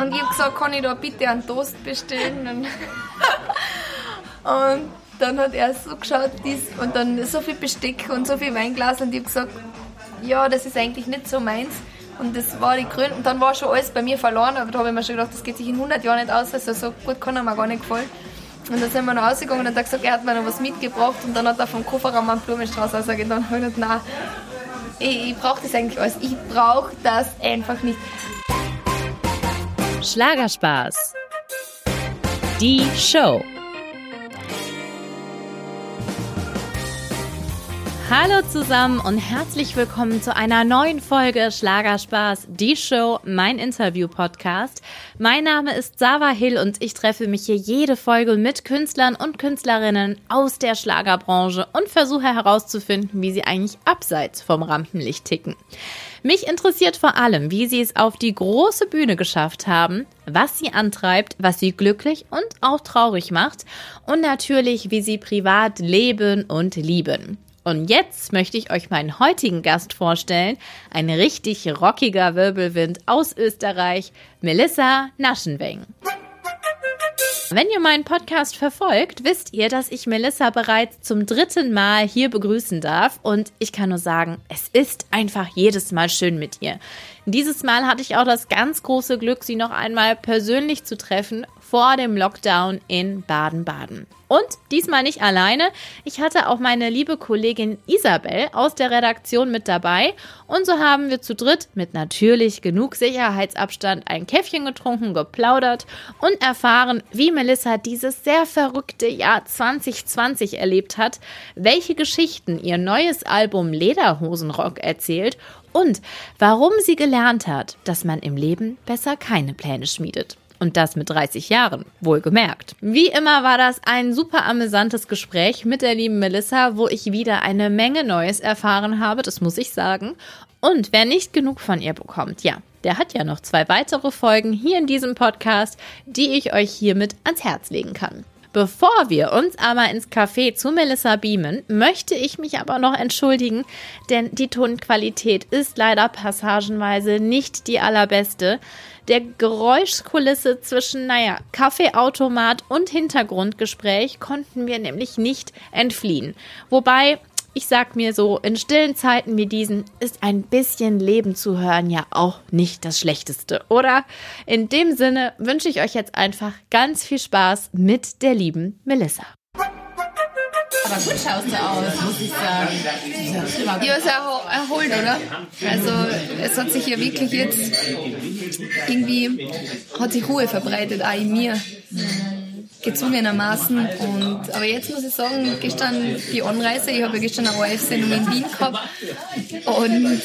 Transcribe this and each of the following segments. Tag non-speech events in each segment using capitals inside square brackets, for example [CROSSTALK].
Und ich habe gesagt, kann ich da bitte einen Toast bestellen? Und, und dann hat er so geschaut dies, und dann so viel Besteck und so viel Weinglas und ich habe gesagt, ja, das ist eigentlich nicht so meins. Und das war die Gründe. Und dann war schon alles bei mir verloren. Aber da habe ich mir schon gedacht, das geht sich in 100 Jahren nicht aus. Also so gut kann er mir gar nicht gefallen. Und dann sind wir noch rausgegangen und hat er gesagt, er hat mir noch was mitgebracht. Und dann hat er vom Kofferraum einen Blumenstrauß rausgegeben. Und dann habe ich gedacht, nein, ich, ich brauche das eigentlich alles. Ich brauche das einfach nicht. Schlagerspaß. Die Show. Hallo zusammen und herzlich willkommen zu einer neuen Folge Schlagerspaß, die Show, mein Interview-Podcast. Mein Name ist Sava Hill und ich treffe mich hier jede Folge mit Künstlern und Künstlerinnen aus der Schlagerbranche und versuche herauszufinden, wie sie eigentlich abseits vom Rampenlicht ticken. Mich interessiert vor allem, wie sie es auf die große Bühne geschafft haben, was sie antreibt, was sie glücklich und auch traurig macht und natürlich, wie sie privat leben und lieben. Und jetzt möchte ich euch meinen heutigen Gast vorstellen. Ein richtig rockiger Wirbelwind aus Österreich, Melissa Naschenweng. Wenn ihr meinen Podcast verfolgt, wisst ihr, dass ich Melissa bereits zum dritten Mal hier begrüßen darf und ich kann nur sagen, es ist einfach jedes Mal schön mit ihr. Dieses Mal hatte ich auch das ganz große Glück, sie noch einmal persönlich zu treffen vor dem Lockdown in Baden-Baden. Und diesmal nicht alleine. Ich hatte auch meine liebe Kollegin Isabel aus der Redaktion mit dabei. Und so haben wir zu dritt mit natürlich genug Sicherheitsabstand ein Käffchen getrunken, geplaudert und erfahren, wie Melissa dieses sehr verrückte Jahr 2020 erlebt hat, welche Geschichten ihr neues Album Lederhosenrock erzählt und warum sie gelernt hat, dass man im Leben besser keine Pläne schmiedet. Und das mit 30 Jahren, wohlgemerkt. Wie immer war das ein super amüsantes Gespräch mit der lieben Melissa, wo ich wieder eine Menge Neues erfahren habe, das muss ich sagen. Und wer nicht genug von ihr bekommt, ja, der hat ja noch zwei weitere Folgen hier in diesem Podcast, die ich euch hiermit ans Herz legen kann. Bevor wir uns aber ins Café zu Melissa beamen, möchte ich mich aber noch entschuldigen, denn die Tonqualität ist leider passagenweise nicht die allerbeste der Geräuschkulisse zwischen, naja, Kaffeeautomat und Hintergrundgespräch konnten wir nämlich nicht entfliehen. Wobei, ich sag mir so, in stillen Zeiten wie diesen ist ein bisschen Leben zu hören ja auch nicht das Schlechteste, oder? In dem Sinne wünsche ich euch jetzt einfach ganz viel Spaß mit der lieben Melissa. Aber gut schaust du aus, muss ich sagen. Ja, ist erholt, oder? Also es hat sich ja wirklich jetzt irgendwie, hat sich Ruhe verbreitet, auch in mir. Gezwungenermaßen. Und, aber jetzt muss ich sagen, gestern die Anreise, ich habe ja gestern eine ORF-Sendung in Wien gehabt und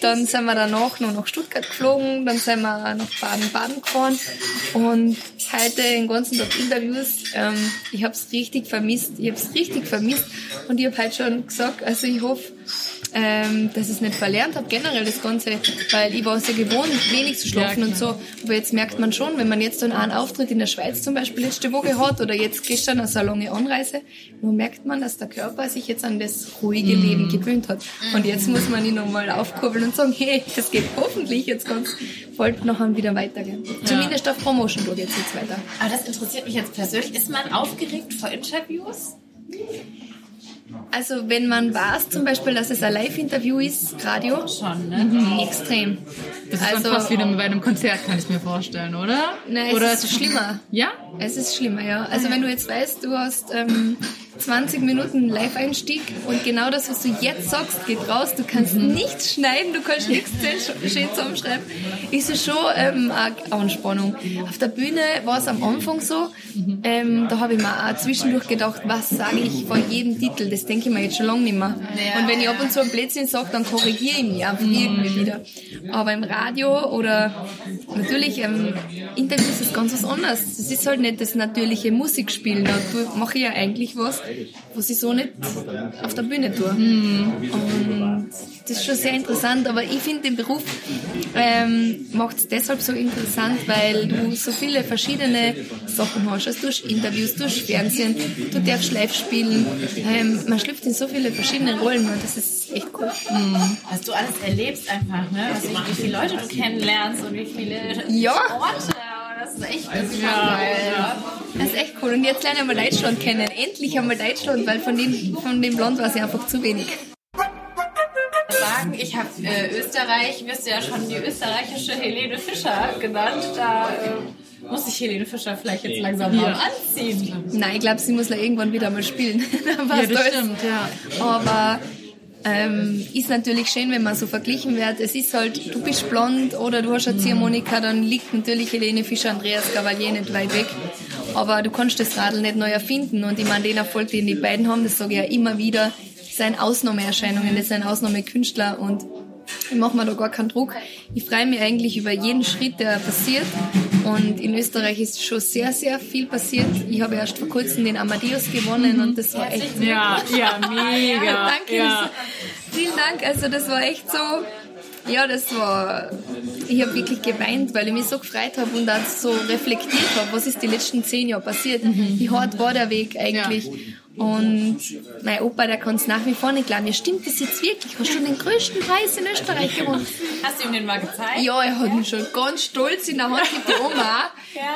dann sind wir danach noch nach Stuttgart geflogen, dann sind wir nach Baden-Baden gefahren und heute den ganzen Tag Interviews. Ähm, ich habe es richtig vermisst, ich habe es richtig vermisst und ich habe heute schon gesagt, also ich hoffe, ähm, dass ich es nicht verlernt habe, generell das Ganze, weil ich war es ja gewohnt, wenig zu schlafen ja, und so. Aber jetzt merkt man schon, wenn man jetzt dann einen Auftritt in der Schweiz zum Beispiel letzte Woche hat oder jetzt gestern eine so lange Anreise, nur merkt man, dass der Körper sich jetzt an das ruhige mm. Leben gewöhnt hat. Und jetzt muss man ihn nochmal aufkurbeln und sagen, hey, das geht hoffentlich jetzt ganz bald nachher wieder weitergehen. Ja. Zumindest auf Promotion geht jetzt, jetzt weiter. Aber das interessiert mich jetzt persönlich. Ist man aufgeregt vor Interviews? Also wenn man weiß zum Beispiel, dass es ein Live-Interview ist, Radio, schon, ne? Mhm. Extrem. Das ist also, dann fast wieder bei einem Konzert, kann ich mir vorstellen, oder? Nein, oder es ist schlimmer. Ja? Es ist schlimmer, ja. Also wenn du jetzt weißt, du hast ähm, 20 Minuten Live-Einstieg und genau das, was du jetzt sagst, geht raus. Du kannst mhm. nichts schneiden, du kannst nichts [LAUGHS] schön zusammenschreiben. Ist es schon ähm, eine Anspannung. Auf der Bühne war es am Anfang so. Mhm. Ähm, da habe ich mir auch zwischendurch gedacht, was sage ich vor jedem Titel? Das denke ich mir jetzt schon lange nicht mehr. Ja, und wenn ich ab und zu ein Blödsinn sage, dann korrigiere ich mich einfach mhm. irgendwie wieder. Aber im Radio oder natürlich ähm, Interviews ist ganz was anderes. Das ist halt nicht das natürliche Musikspielen. Da mache ich ja eigentlich was, was ich so nicht auf der Bühne tue. Mhm. Und das ist schon sehr interessant, aber ich finde den Beruf ähm, macht es deshalb so interessant, weil du so viele verschiedene Sachen hast. Also du hast Interviews, du hast Fernsehen, du darfst live spielen. Ähm, man schlüpft in so viele verschiedene Rollen und das ist echt cool. Mhm. Was du alles erlebst einfach, ne? Also wie viele Leute du kennenlernst und wie viele ja. Orte ist echt das ist geil. Ja. Das ist echt cool. Und jetzt lernen wir Deutschland kennen. Endlich haben wir Deutschland, weil von dem, von dem Land war es einfach zu wenig. Sagen, ich habe äh, Österreich, wirst du ja schon die österreichische Helene Fischer genannt. Da äh, muss ich Helene Fischer vielleicht jetzt langsam mal anziehen. Nein, ich glaube, sie muss da irgendwann wieder mal spielen. [LAUGHS] Ja, das stimmt, ja. Aber ähm, ist natürlich schön, wenn man so verglichen wird. Es ist halt, du bist blond oder du hast eine Ziehharmonika, dann liegt natürlich Helene Fischer, Andreas Cavalier nicht weit weg. Aber du kannst das Radl nicht neu erfinden. Und ich meine, den Erfolg, den die beiden haben, das sage ich ja immer wieder, das sind Ausnahmeerscheinungen, das sind Ausnahmekünstler und ich mache mir da gar keinen Druck. Ich freue mich eigentlich über jeden Schritt, der passiert. Und in Österreich ist schon sehr, sehr viel passiert. Ich habe erst vor kurzem den Amadeus gewonnen und das war echt. Ja, ja, mega. [LAUGHS] Danke. Ja. Vielen Dank. Also das war echt so. Ja, das war. Ich habe wirklich geweint, weil ich mich so gefreut habe und dann so reflektiert habe, was ist die letzten zehn Jahre passiert. Wie hart war der Weg eigentlich? Und mein Opa, der kann es nach wie vor nicht glauben. Ja, stimmt das jetzt wirklich? Hast du den größten Preis in Österreich gewonnen? Hast du ihm den mal gezeigt? Ja, er hat ihn schon ganz stolz in der Hand mit die Oma.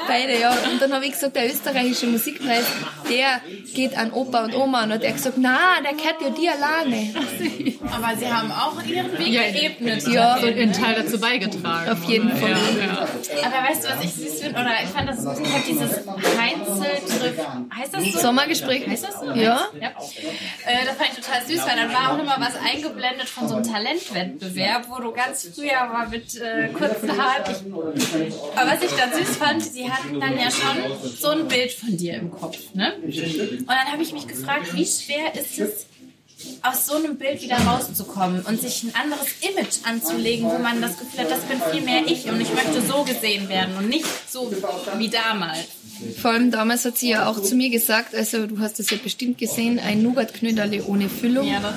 Beide, ja. Und dann habe ich gesagt, der österreichische Musikpreis, der geht an Opa und Oma. Und hat er gesagt, na, der gehört ja dir alleine. Aber sie haben auch ihren Weg Ja, geebnet. Ja. So einen Teil dazu beigetragen. Auf jeden Fall. Ja, ja. Aber weißt du, was ich süß finde? Oder ich fand das, ich hab dieses Heinzeltriff, heißt das so? Sommergespräch. Heißt das so? Ja. ja. Äh, das fand ich total süß, weil dann war auch immer was eingeblendet von so einem Talentwettbewerb, wo du ganz früher war mit äh, kurzen Haaren. Aber was ich dann süß fand, sie hatten dann ja schon so ein Bild von dir im Kopf. Ne? Und dann habe ich mich gefragt, wie schwer ist es, aus so einem Bild wieder rauszukommen und sich ein anderes Image anzulegen, wo man das Gefühl hat, das bin viel mehr ich und ich möchte so gesehen werden und nicht so wie damals. Vor allem damals hat sie ja auch zu mir gesagt, also du hast das ja bestimmt gesehen, ein Nougat-Knöderle ohne Füllung. Ja, das.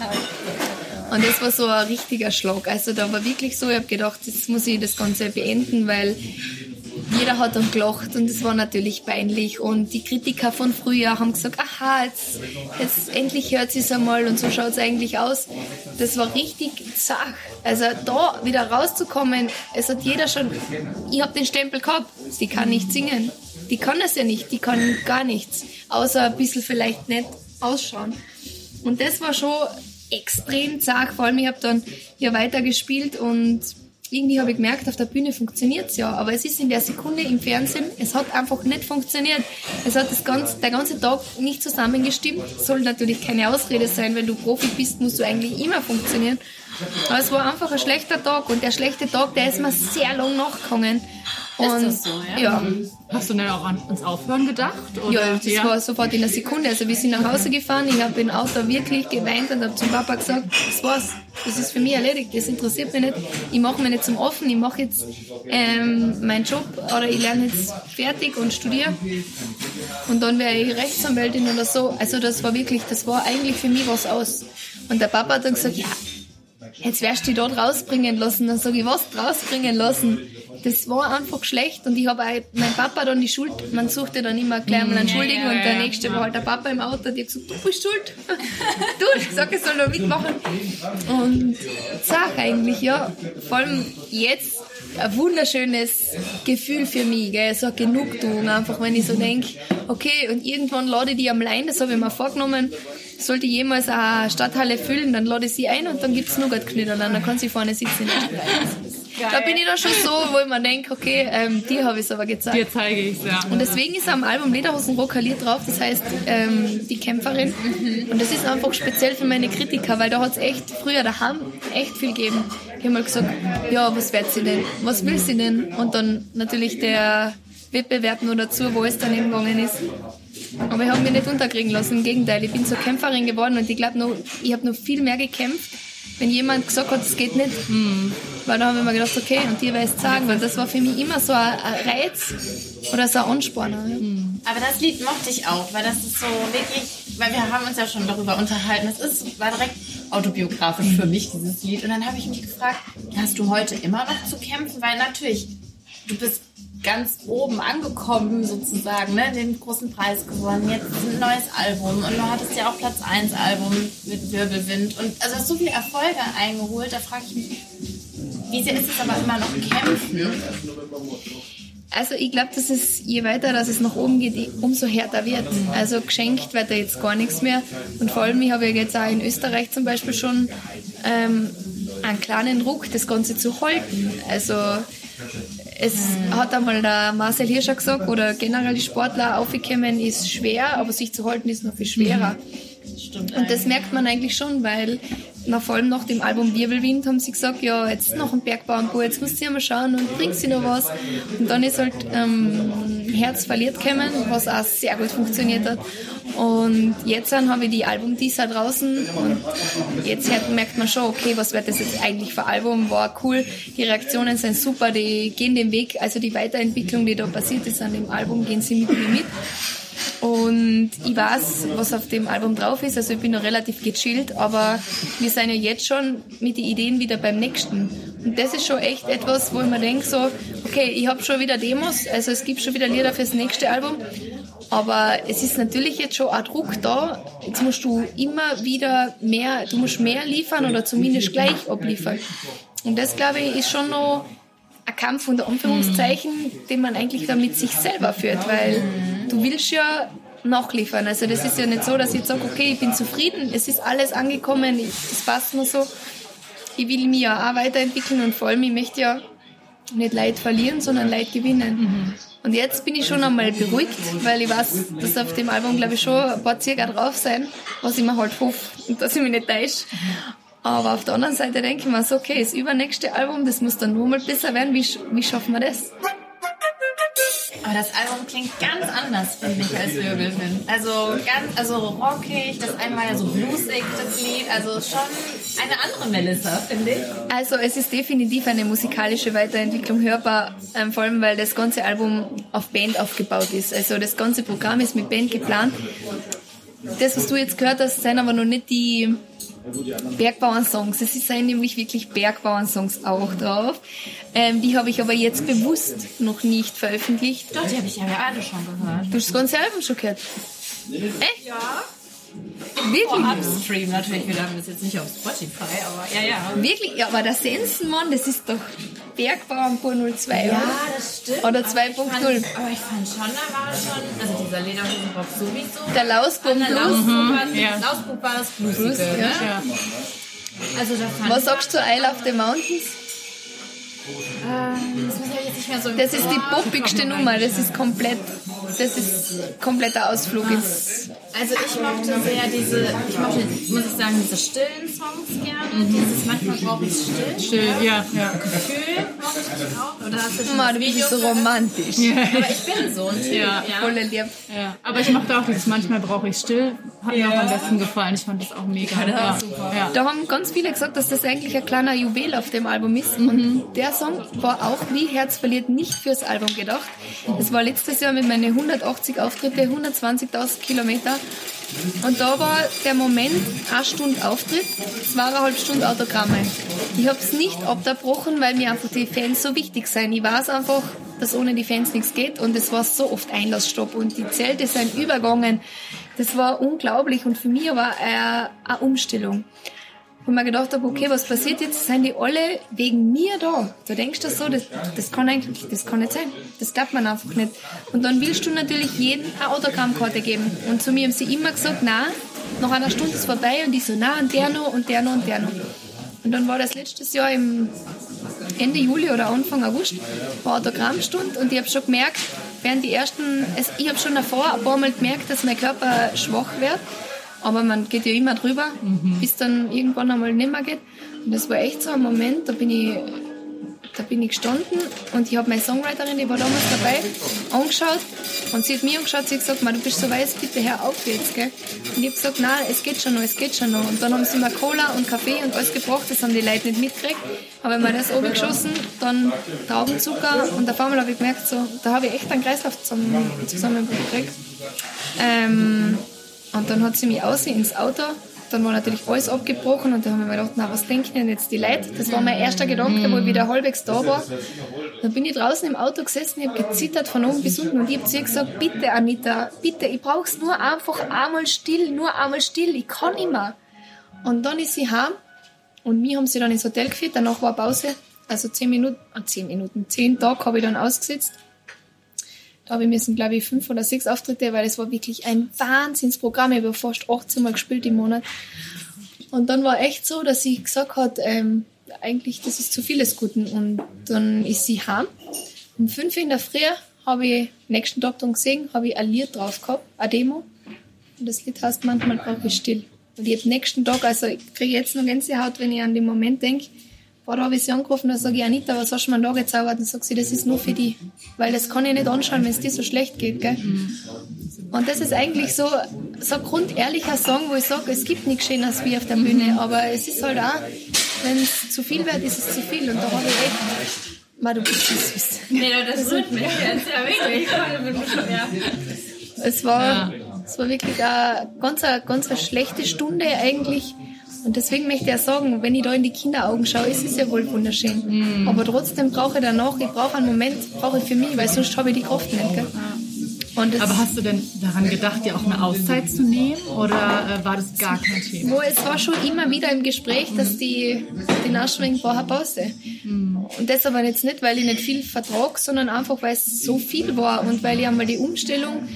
Und das war so ein richtiger Schlag. Also da war wirklich so, ich habe gedacht, jetzt muss ich das Ganze beenden, weil jeder hat dann gelacht und es war natürlich peinlich. Und die Kritiker von früher haben gesagt, aha, jetzt, jetzt endlich hört sie es einmal und so schaut es eigentlich aus. Das war richtig zach. Also da wieder rauszukommen, es hat jeder schon, ich habe den Stempel gehabt, die kann nicht singen. Die kann das ja nicht, die kann gar nichts. Außer ein bisschen vielleicht nett ausschauen. Und das war schon extrem zart. Vor allem, ich habe dann ja weitergespielt und irgendwie habe ich gemerkt, auf der Bühne funktioniert's ja. Aber es ist in der Sekunde im Fernsehen, es hat einfach nicht funktioniert. Es hat das ganze, der ganze Tag nicht zusammengestimmt. Soll natürlich keine Ausrede sein, wenn du Profi bist, musst du eigentlich immer funktionieren. Aber es war einfach ein schlechter Tag und der schlechte Tag, der ist mir sehr lang nachgegangen. Und, das so, ja? Ja, Hast du denn auch an, ans Aufhören gedacht? Oder? ja, das war sofort in einer Sekunde. Also wir sind nach Hause gefahren, ich habe im Auto wirklich geweint und habe zum Papa gesagt, das war's, das ist für mich erledigt, das interessiert mich nicht. Ich mache mich nicht zum Offen, ich mache jetzt ähm, meinen Job oder ich lerne jetzt fertig und studiere und dann wäre ich Rechtsanwältin oder so. Also das war wirklich, das war eigentlich für mich was aus. Und der Papa hat dann gesagt, ja, jetzt wirst du dich dort rausbringen lassen. Dann sage ich, was rausbringen lassen? Das war einfach schlecht und ich habe auch mein Papa dann die Schuld, man suchte dann immer gleich mal einen Schuldigen und der nächste war halt der Papa im Auto, die hat gesagt, du bist schuld. [LAUGHS] du, ich sag, ich soll da mitmachen. Und sag eigentlich, ja, vor allem jetzt ein wunderschönes Gefühl für mich, gell? so eine Genugtuung einfach, wenn ich so denke, okay, und irgendwann lade ich die am Lein, das habe ich mir vorgenommen, sollte ich jemals eine Stadthalle füllen, dann lade ich sie ein und dann gibt's Nougat-Knödel, dann kann sie vorne sitzen. [LAUGHS] Da bin ich dann schon so, wo ich mir denke, okay, ähm, dir habe ich es aber gezeigt. Dir zeige ich es, ja. Und deswegen ist am Album Lederhosenrock ein Lied drauf, das heißt ähm, Die Kämpferin. Und das ist einfach speziell für meine Kritiker, weil da hat es echt früher daheim echt viel gegeben. Die haben mal gesagt, ja, was wird sie denn? Was will sie denn? Und dann natürlich der Wettbewerb nur dazu, wo es dann eben gegangen ist. Aber ich habe mich nicht unterkriegen lassen, im Gegenteil. Ich bin zur Kämpferin geworden und ich glaube, ich habe noch viel mehr gekämpft, wenn jemand gesagt hat, es geht nicht. Weil da habe ich mir gedacht, okay, und dir werde ich sagen, weil das war für mich immer so ein, Reiz oder so ein Ansporn. Ja. Aber das Lied mochte ich auch, weil das ist so wirklich, weil wir haben uns ja schon darüber unterhalten. Es ist, war direkt autobiografisch für mich, dieses Lied. Und dann habe ich mich gefragt, hast du heute immer noch zu kämpfen? Weil natürlich, du bist ganz oben angekommen sozusagen, ne? den großen Preis gewonnen, jetzt ein neues Album und du hattest ja auch Platz 1 Album mit Wirbelwind und also hast so viele Erfolge eingeholt, da frage ich mich, wie sehr ist es aber immer noch kämpfen? Also ich glaube, dass es je weiter, dass es nach oben geht, umso härter wird. Also geschenkt wird da jetzt gar nichts mehr. Und vor allem, ich habe ja jetzt auch in Österreich zum Beispiel schon ähm, einen kleinen Ruck, das Ganze zu halten. Also es hat einmal der Marcel Hirscher gesagt, oder generell die Sportler aufgekommen ist schwer, aber sich zu halten ist noch viel schwerer. Und das merkt man eigentlich schon, weil nach, vor allem nach dem Album Wirbelwind haben sie gesagt, ja, jetzt noch ein Bergbauernbau, jetzt du ja mal schauen und bringst sie noch was. Und dann ist halt ähm, Herz verliert gekommen, was auch sehr gut funktioniert hat. Und jetzt dann habe ich die Album dieser draußen und jetzt merkt man schon, okay, was wird das jetzt eigentlich für Album? War cool, die Reaktionen sind super, die gehen den Weg, also die Weiterentwicklung, die da passiert ist an dem Album, gehen sie mit mir mit. Und ich weiß, was auf dem Album drauf ist. Also ich bin noch relativ gechillt, aber wir sind ja jetzt schon mit den Ideen wieder beim nächsten. Und das ist schon echt etwas, wo ich mir denke, so, okay, ich habe schon wieder Demos, also es gibt schon wieder Lieder fürs nächste Album. Aber es ist natürlich jetzt schon ein Druck da. Jetzt musst du immer wieder mehr, du musst mehr liefern oder zumindest gleich abliefern. Und das, glaube ich, ist schon noch ein Kampf unter Anführungszeichen, den man eigentlich da mit sich selber führt, weil du willst ja nachliefern. Also das ist ja nicht so, dass ich sage, okay, ich bin zufrieden, es ist alles angekommen, es passt nur so. Ich will mich ja auch weiterentwickeln und vor allem, ich möchte ja nicht Leid verlieren, sondern Leid gewinnen. Und jetzt bin ich schon einmal beruhigt, weil ich weiß, dass auf dem Album, glaube ich, schon ein paar Zirka drauf sein, was ich mir halt hoffe und [LAUGHS] dass ich mich nicht täusche. Aber auf der anderen Seite denke ich mir so, okay, das übernächste Album, das muss dann nur mal besser werden. Wie, wie schaffen wir das? Aber das Album klingt ganz anders, finde ich, als Wirbelwind. Also ganz, also rockig, das einmal so bluesig, das Lied, also schon eine andere Melissa, finde ich. Also es ist definitiv eine musikalische Weiterentwicklung hörbar, ähm, vor allem weil das ganze Album auf Band aufgebaut ist. Also das ganze Programm ist mit Band geplant. Das, was du jetzt gehört hast, sind aber noch nicht die Bergbauern-Songs. Es sind nämlich wirklich Bergbauern-Songs auch drauf. Ähm, die habe ich aber jetzt bewusst noch nicht veröffentlicht. Doch, die habe ich ja alle schon gehört. Du hast das ganze Album schon gehört? Echt? Ja. Wirklich? Oh, Upstream natürlich, wir haben das jetzt nicht auf Spotify, aber ja, ja. Wirklich? Ja, aber der Sensenmann, das ist doch Bergbauernpur 02, Ja, oder? das stimmt. Oder Aber ich 2.0. fand- Aber ich fand schon, da war schon, also dieser Lederhosenrock sowieso. Der Lausbaum Der Blues. War, ja. Lausbuch war das Blues, ne? ja. Also da fand Was sagst du zu Isle of the Mountains? Ähm, das so Das ist die poppigste Nummer, das ist komplett, das ist kompletter Ausflug ins Also ich mochte sehr diese, ich mochte, muss ich sagen, diese stillen Songs gerne. Dieses manchmal brauche ich still. Still, ja, ja. Gefühl mochte ich auch. Oder hast du schon Mann, das du bist Video so romantisch. Aber ich bin so ein Typ. Ja. Ja. Ja. Aber ich mochte auch dieses Manchmal brauche ich still. Hat mir auch am besten gefallen. Ich fand das auch mega. das ja. super. Ja. Da haben ganz viele gesagt, dass das eigentlich ein kleiner Juwel auf dem Album ist. Und der Song war auch wie Herz verliert nicht fürs Album gedacht. Es war letztes Jahr mit meinen 180 Auftritte, 120.000 Kilometer. Und da war der Moment, eine Stunde Auftritt, zweieinhalb Stunden Autogramme. Ich habe es nicht abgebrochen, weil mir einfach die Fans so wichtig sind. Ich weiß einfach, dass ohne die Fans nichts geht und es war so oft Einlassstopp und die Zelte sind übergangen. Das war unglaublich und für mich war eine, eine Umstellung. Wo mir gedacht habe, okay, was passiert jetzt? Sind die alle wegen mir da? Da denkst du so, das, das kann eigentlich, das kann nicht sein. Das glaubt man einfach nicht. Und dann willst du natürlich jedem eine Autogrammkarte geben. Und zu mir haben sie immer gesagt, na, nach einer Stunde ist vorbei und ich so, na, und der noch und der noch und der noch. Und dann war das letztes Jahr im Ende Juli oder Anfang August war Autogrammstunde und ich habe schon gemerkt, während die ersten, es, ich habe schon davor ein paar Mal gemerkt, dass mein Körper schwach wird, aber man geht ja immer drüber, bis dann irgendwann einmal nicht mehr geht. Und das war echt so ein Moment, da bin ich, da bin ich gestanden und ich habe meine Songwriterin, die war damals dabei, angeschaut und sie hat mich angeschaut, sie hat gesagt, "Ma, du bist so weiß, bitte hör auf jetzt, gell? Und ich habe gesagt, nein, es geht schon noch, es geht schon noch. Und dann haben sie mir Cola und Kaffee und alles gebracht, das haben die Leute nicht mitgekriegt. Habe ich mir das oben geschossen, dann Traubenzucker und auf einmal habe ich gemerkt, so, da habe ich echt einen Kreislauf zusammen, Zusammenbruch gekriegt. Ähm, und dann hat sie mich aus ins Auto. Dann war natürlich alles abgebrochen und da haben wir gedacht, na, was denken denn jetzt die Leute? Das war mein erster Gedanke, wo ich wieder halbwegs da war. Dann bin ich draußen im Auto gesessen, ich habe gezittert von oben bis unten und ich habe zu ihr gesagt, bitte Anita, bitte, ich brauch's nur einfach einmal still, nur einmal still, ich kann immer. Und dann ist sie heim und mich haben sie dann ins Hotel geführt, danach war Pause, also zehn Minuten, ah, zehn Minuten, zehn Tage habe ich dann ausgesetzt habe ich müssen, glaube ich, fünf oder sechs Auftritte, weil es war wirklich ein Wahnsinnsprogramm. Ich habe fast 18 Mal gespielt im Monat. Und dann war echt so, dass sie gesagt hat, ähm, eigentlich, das ist zu viel des Guten. Und dann ist sie heim. Um fünf in der Früh habe ich nächsten Tag dann gesehen, habe ich ein Lied drauf gehabt, eine Demo. Und das Lied heißt manchmal ich still. Und ich habe nächsten Tag, also ich kriege jetzt noch Gänsehaut, wenn ich an den Moment denke, da habe ich sie angerufen, da sage ich, Anita, was hast du mir da gezaubert? Und sagt sie, das ist nur für die. Weil das kann ich nicht anschauen, wenn es dir so schlecht geht, gell? Und das ist eigentlich so, so ein grundehrlicher Song, wo ich sage, es gibt nichts Schöneres wie auf der Bühne, aber es ist halt auch, wenn es zu viel wird, ist es zu viel. Und da habe ich echt, Ma, du bist so süß. Nee, das rührt mich jetzt, ja wirklich. Ja. Es war, es war wirklich eine ganz, eine, ganz eine schlechte Stunde eigentlich. Und deswegen möchte ich auch sagen, wenn ich da in die Kinderaugen schaue, ist es ja wohl wunderschön. Aber trotzdem brauche ich danach, ich brauche einen Moment, brauche ich für mich, weil sonst habe ich die Kraft nicht. Gell? Aber hast du denn daran gedacht, dir auch eine Auszeit zu nehmen oder äh, war das gar kein Thema? wo es war schon immer wieder im Gespräch, dass die den Ausschwenk brauchen Pause. Und das aber jetzt nicht, weil ich nicht viel vertrag, sondern einfach, weil es so viel war und weil ich einmal die Umstellung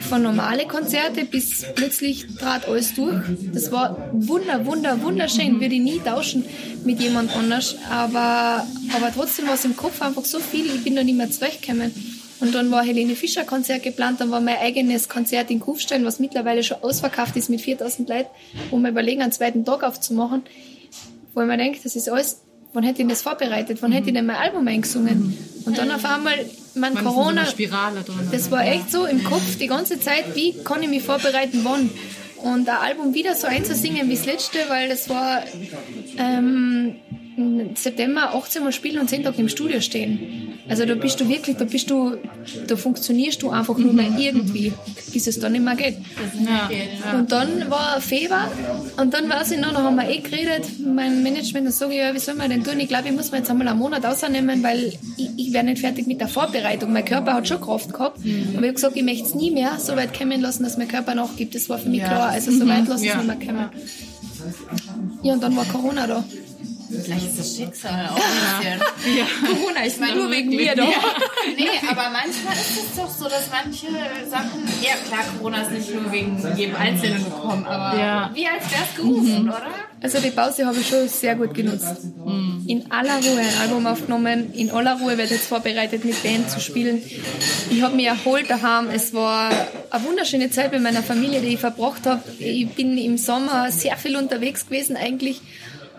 von normale Konzerte bis plötzlich trat alles durch. Das war wunder, wunder, wunderschön. Würde ich nie tauschen mit jemand anders. Aber, aber trotzdem war es im Kopf einfach so viel. Ich bin da nicht mehr zurechtgekommen. Und dann war Helene Fischer Konzert geplant, dann war mein eigenes Konzert in Kufstein, was mittlerweile schon ausverkauft ist mit 4000 Leuten, wo wir überlegen, einen zweiten Tag aufzumachen. Wo ich mir denke, das ist alles, wann hätte ich das vorbereitet? Wann hätte ich denn mein Album eingesungen? Und dann auf einmal, Man so Corona, einer Spirale drin. das war echt so im Kopf die ganze Zeit, wie kann ich mich vorbereiten, wann? Und ein Album wieder so einzusingen wie das letzte, weil das war ähm, September 18 Mal spielen und 10 Tage im Studio stehen. Also da bist du wirklich, da bist du, da funktionierst du einfach nur mehr irgendwie, bis es dann nicht mehr geht. ja. Und dann war Februar und dann weiß ich noch, da haben wir eh geredet, mein Management, dann sage ich, ja, wie soll man denn tun? Ich glaube, ich muss mir jetzt einmal einen Monat ausnehmen, weil ich, ich wäre nicht fertig mit der Vorbereitung. Mein Körper hat schon Kraft gehabt, aber ich habe gesagt, ich möchte es nie mehr so weit kommen lassen, dass mein Körper nachgibt. Das war für mich klar, also so weit lasse ich es Ja. nicht mehr kommen. Ja, und dann war Corona da. Vielleicht ist das Schicksal auch ein bisschen. Corona ist nur wegen mir da. Nee, aber manchmal ist es doch so, dass manche Sachen, ja klar, Corona ist nicht nur wegen jedem Einzelnen gekommen, aber Ja. wie als wär's gerufen, oder? Also die Pause habe ich schon sehr gut genutzt. In aller Ruhe ein Album aufgenommen, in aller Ruhe wird jetzt vorbereitet, mit Band zu spielen. Ich habe mich erholt daheim. Es war eine wunderschöne Zeit mit meiner Familie, die ich verbracht habe. Ich bin im Sommer sehr viel unterwegs gewesen eigentlich.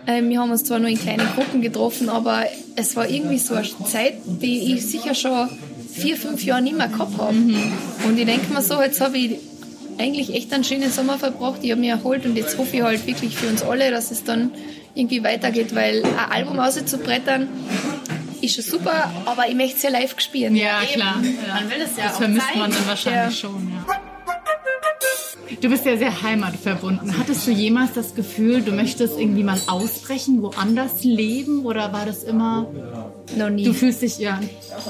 Ähm, Wir haben uns zwar nur in kleinen Gruppen getroffen, aber es war irgendwie so eine Zeit, die ich sicher schon vier, fünf Jahre nicht mehr gehabt habe. Und ich denke mir so, jetzt habe ich eigentlich echt einen schönen Sommer verbracht. Ich habe mich erholt und jetzt hoffe ich halt wirklich für uns alle, dass es dann irgendwie weitergeht, weil ein Album auszubrettern ist schon super, aber ich möchte es ja live spielen. Ja, klar. Ja. Man will es ja Das auch vermisst zeigen. man dann wahrscheinlich Ja. schon, ja. Du bist ja sehr heimatverbunden. Hattest du jemals das Gefühl, du möchtest irgendwie mal ausbrechen, woanders leben? Oder war das immer, Noch nie. du fühlst dich, ja,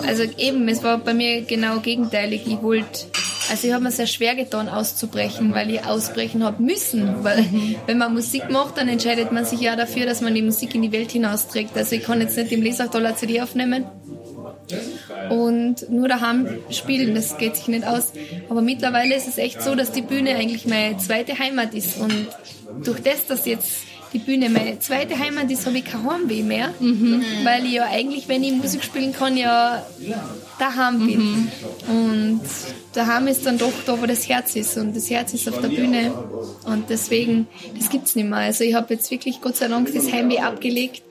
Also eben, es war bei mir genau gegenteilig. Ich wollte, also ich habe mir sehr schwer getan, auszubrechen, weil ich ausbrechen habe müssen. Weil wenn man Musik macht, dann entscheidet man sich ja dafür, dass man die Musik in die Welt hinausträgt. Also ich kann jetzt nicht im Lesachtaler CD aufnehmen und nur daheim spielen, das geht sich nicht aus. Aber mittlerweile ist es echt so, dass die Bühne eigentlich meine zweite Heimat ist. Und durch das, dass jetzt die Bühne meine zweite Heimat ist, habe ich kein Heimweh mehr. Weil ich ja eigentlich, wenn ich Musik spielen kann, ja daheim bin. Und daheim ist dann doch da, wo das Herz ist. Und das Herz ist auf der Bühne. Und deswegen, das gibt's nicht mehr. Also ich habe jetzt wirklich Gott sei Dank das Heimweh abgelegt.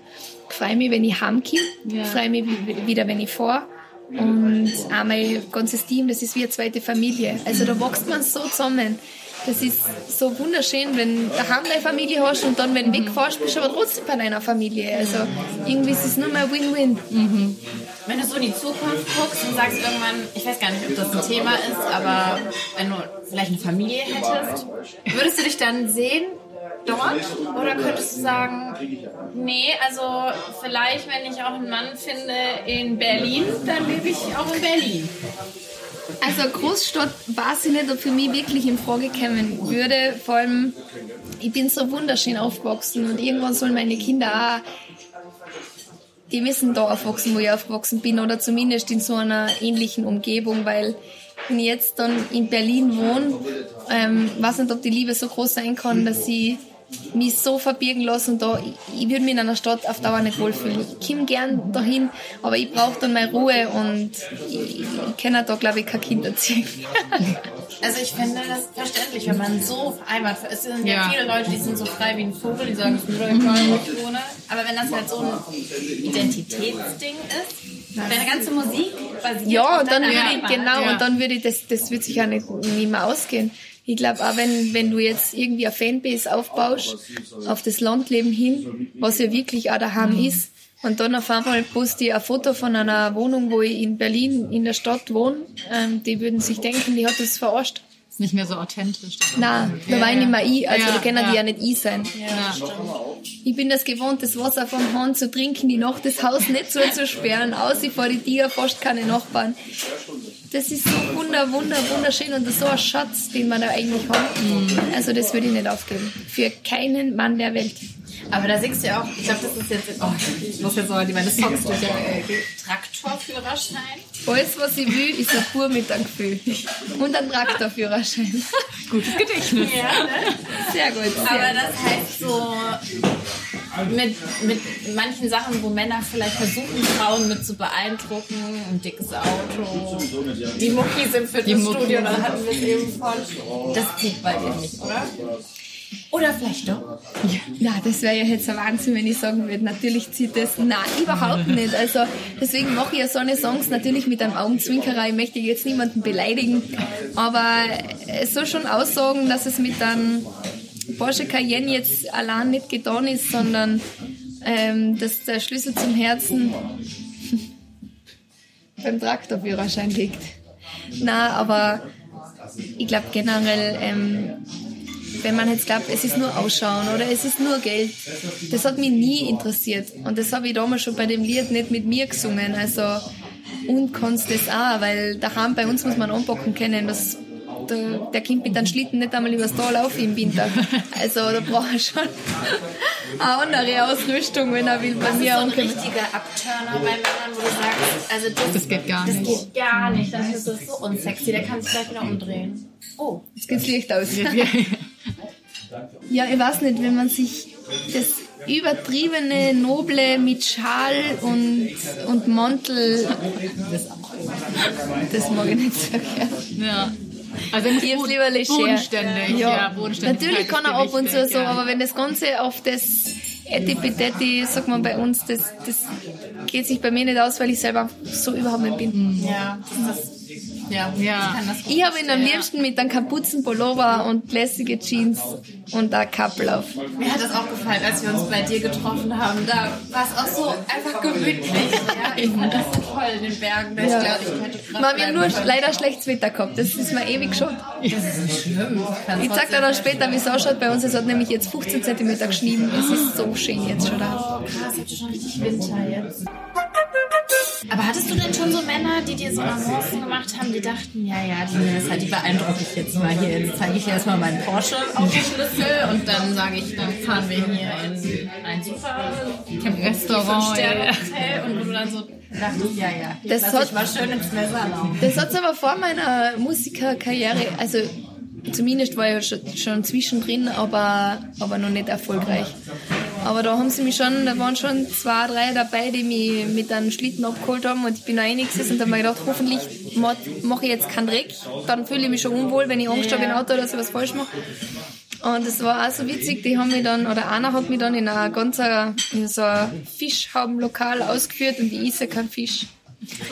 Ich freue mich, wenn ich heimkomme. Ich freue mich wi- wieder, wenn ich fahre. Und auch mein ganzes Team, das ist wie eine zweite Familie. Also da wächst man so zusammen. Das ist so wunderschön, wenn du daheim deine Familie hast und dann, wenn du wegfährst, bist du aber trotzdem bei deiner Familie. Also irgendwie ist es nur mehr Win-Win. Wenn du so in die Zukunft guckst und sagst irgendwann, ich weiß gar nicht, ob das ein Thema ist, aber wenn du vielleicht eine Familie hättest, würdest du dich dann sehen dort? Oder könntest du sagen, nee, also vielleicht, wenn ich auch einen Mann finde in Berlin, dann lebe ich auch in Berlin. Also Großstadt weiß ich nicht, ob für mich wirklich in Frage kommen würde. Vor allem, ich bin so wunderschön aufgewachsen und irgendwann sollen meine Kinder auch die müssen da aufwachsen, wo ich aufgewachsen bin oder zumindest in so einer ähnlichen Umgebung, weil wenn ich jetzt dann in Berlin wohne, ähm, weiß nicht, ob die Liebe so groß sein kann, dass sie mich so verbirgen lassen und da, ich, ich würde mich in einer Stadt auf Dauer nicht wohlfühlen. Ich komme gern dahin, aber ich brauche dann meine Ruhe und ich, ich kann da, glaube ich, kein Kind erziehen. [LAUGHS] Also ich finde das verständlich, wenn man so vereinbart Es sind ja, Ja. viele Leute, die sind so frei wie ein Vogel, die sagen, ist mir doch egal, wo ich wohne. Aber wenn das halt so ein Identitätsding ist, deine ganze Musik basiert Ja, auf und dann deiner würde ich, genau, Ja. und dann würde ich, das, das wird sich auch nicht, nicht mehr ausgehen. Ich glaube auch, wenn, wenn du jetzt irgendwie eine Fanbase aufbaust, auf das Landleben hin, was ja wirklich auch daheim ist, und dann auf einmal poste ich ein Foto von einer Wohnung, wo ich in Berlin in der Stadt wohne, ähm, die würden sich denken, die hat das verarscht. Ist nicht mehr so authentisch. Nein, da war ich nicht mehr ich, also Ja, da können die ja. nicht ich sein. Ja. Ich bin das gewohnt, das Wasser vom Hahn zu trinken, die Nacht das Haus nicht zuzusperren, außer vor die Tür fast keine Nachbarn. Das ist so wunder, wunder, wunderschön und das ist so ein Schatz, den man da eigentlich hat. Also das würde ich nicht aufgeben. Für keinen Mann der Welt. Aber da singst du ja auch, ich glaube, das ist jetzt, oh, ich muss jetzt mal die meine Songs durch. Äh, Traktorführerschein. Alles, was ich will, ist ein Pur mit einem Gefühl. Und ein Traktorführerschein. Gutes Gedächtnis. Ja, ne? Sehr gut. Sehr Aber gut. das heißt so mit, mit manchen Sachen, wo Männer vielleicht versuchen, Frauen mit zu beeindrucken, ein dickes Auto, die Muckis im Fitnessstudio, da hatten wir es eben von. Das zieht bei dir nicht, oder? Oder vielleicht doch. Na, das wäre ja jetzt ein Wahnsinn, wenn ich sagen würde, natürlich zieht das. Nein, überhaupt nicht. Also deswegen mache ich ja so eine Songs natürlich mit einem Augenzwinkerer. Ich möchte jetzt niemanden beleidigen, aber es soll schon aussagen, dass es mit einem Porsche Cayenne jetzt allein nicht getan ist, sondern ähm, dass der Schlüssel zum Herzen [LAUGHS] beim Traktorführerschein liegt. Na, aber ich glaube generell, ähm, wenn man jetzt glaubt, es ist nur Ausschauen oder es ist nur Geld, das hat mich nie interessiert. Und das habe ich damals schon bei dem Lied nicht mit mir gesungen. Also, und kannst das auch, weil daheim bei uns muss man anpacken können, dass der, der Kind mit einem Schlitten nicht einmal übers Tal laufen im Winter. Also, da braucht er schon [LAUGHS] eine andere Ausrüstung, wenn er will bei Das ist mir so ein richtiger Abturner bei Männern, wo du sagst, also das, Das geht gar das nicht. geht gar nicht. Das ist so unsexy, der kann sich gleich wieder umdrehen. Oh. Jetzt geht's Licht aus. [LAUGHS] Ja, ich weiß nicht, wenn man sich das übertriebene, noble mit Schal und, und Mantel, das mag ich nicht so gern. Ja. Also muss Ich boden- lieber leger. bodenständig. Ja, bodenständig. Natürlich kann er ab und zu so, ja. aber wenn das Ganze auf das Etipetetti, sagt man bei uns, das, das geht sich bei mir nicht aus, weil ich selber so überhaupt nicht bin. Ja, das ist, ja, Ja. ich das Ich habe ihn am liebsten mit einem Kapuzenpullover und lässige Jeans und ein Kappel auf. Mir hat das auch gefallen, als wir uns bei dir getroffen haben. Da war es auch so einfach gemütlich. Ja, [LAUGHS] ich fand das so toll in den Bergen. Da Ja. Ich glaube, ich hätte Wir haben nur können. leider schlechtes Wetter gehabt. Das ist mir ewig schon. Das ist nicht schlimm. Ich zeig dir dann später, wie es ausschaut bei uns. Es hat nämlich jetzt 15 cm geschnien. Es ist so schön jetzt schon da. Oh, krass, habt ihr schon richtig Winter jetzt. Aber hattest du denn schon so Männer, die dir so Avancen gemacht haben, die dachten, ja, ja, die, das halt, die beeindrucke ich jetzt mal hier. Jetzt zeige ich dir erstmal meinen Porsche auf den Schlüssel und dann sage ich, dann fahren wir hier in ein super Restaurant, und wo du dann so dachtest, ja, ja, Das lass hat- mal schön ins Messer laufen. Das hat's aber vor meiner Musikerkarriere, also zumindest war ich schon zwischendrin, aber, aber noch nicht erfolgreich. Aber da haben sie mich schon, da waren schon zwei, drei dabei, die mich mit einem Schlitten abgeholt haben und ich bin einiges und habe mir gedacht, hoffentlich ma- mache ich jetzt keinen Dreck. Dann fühle ich mich schon unwohl, wenn ich Angst habe im Auto, dass ich was falsch mache. Und es war auch so witzig, die haben mich dann, oder einer hat mich dann in ein ganz, äh, in so ein Fischhaubenlokal ausgeführt und ich esse keinen Fisch.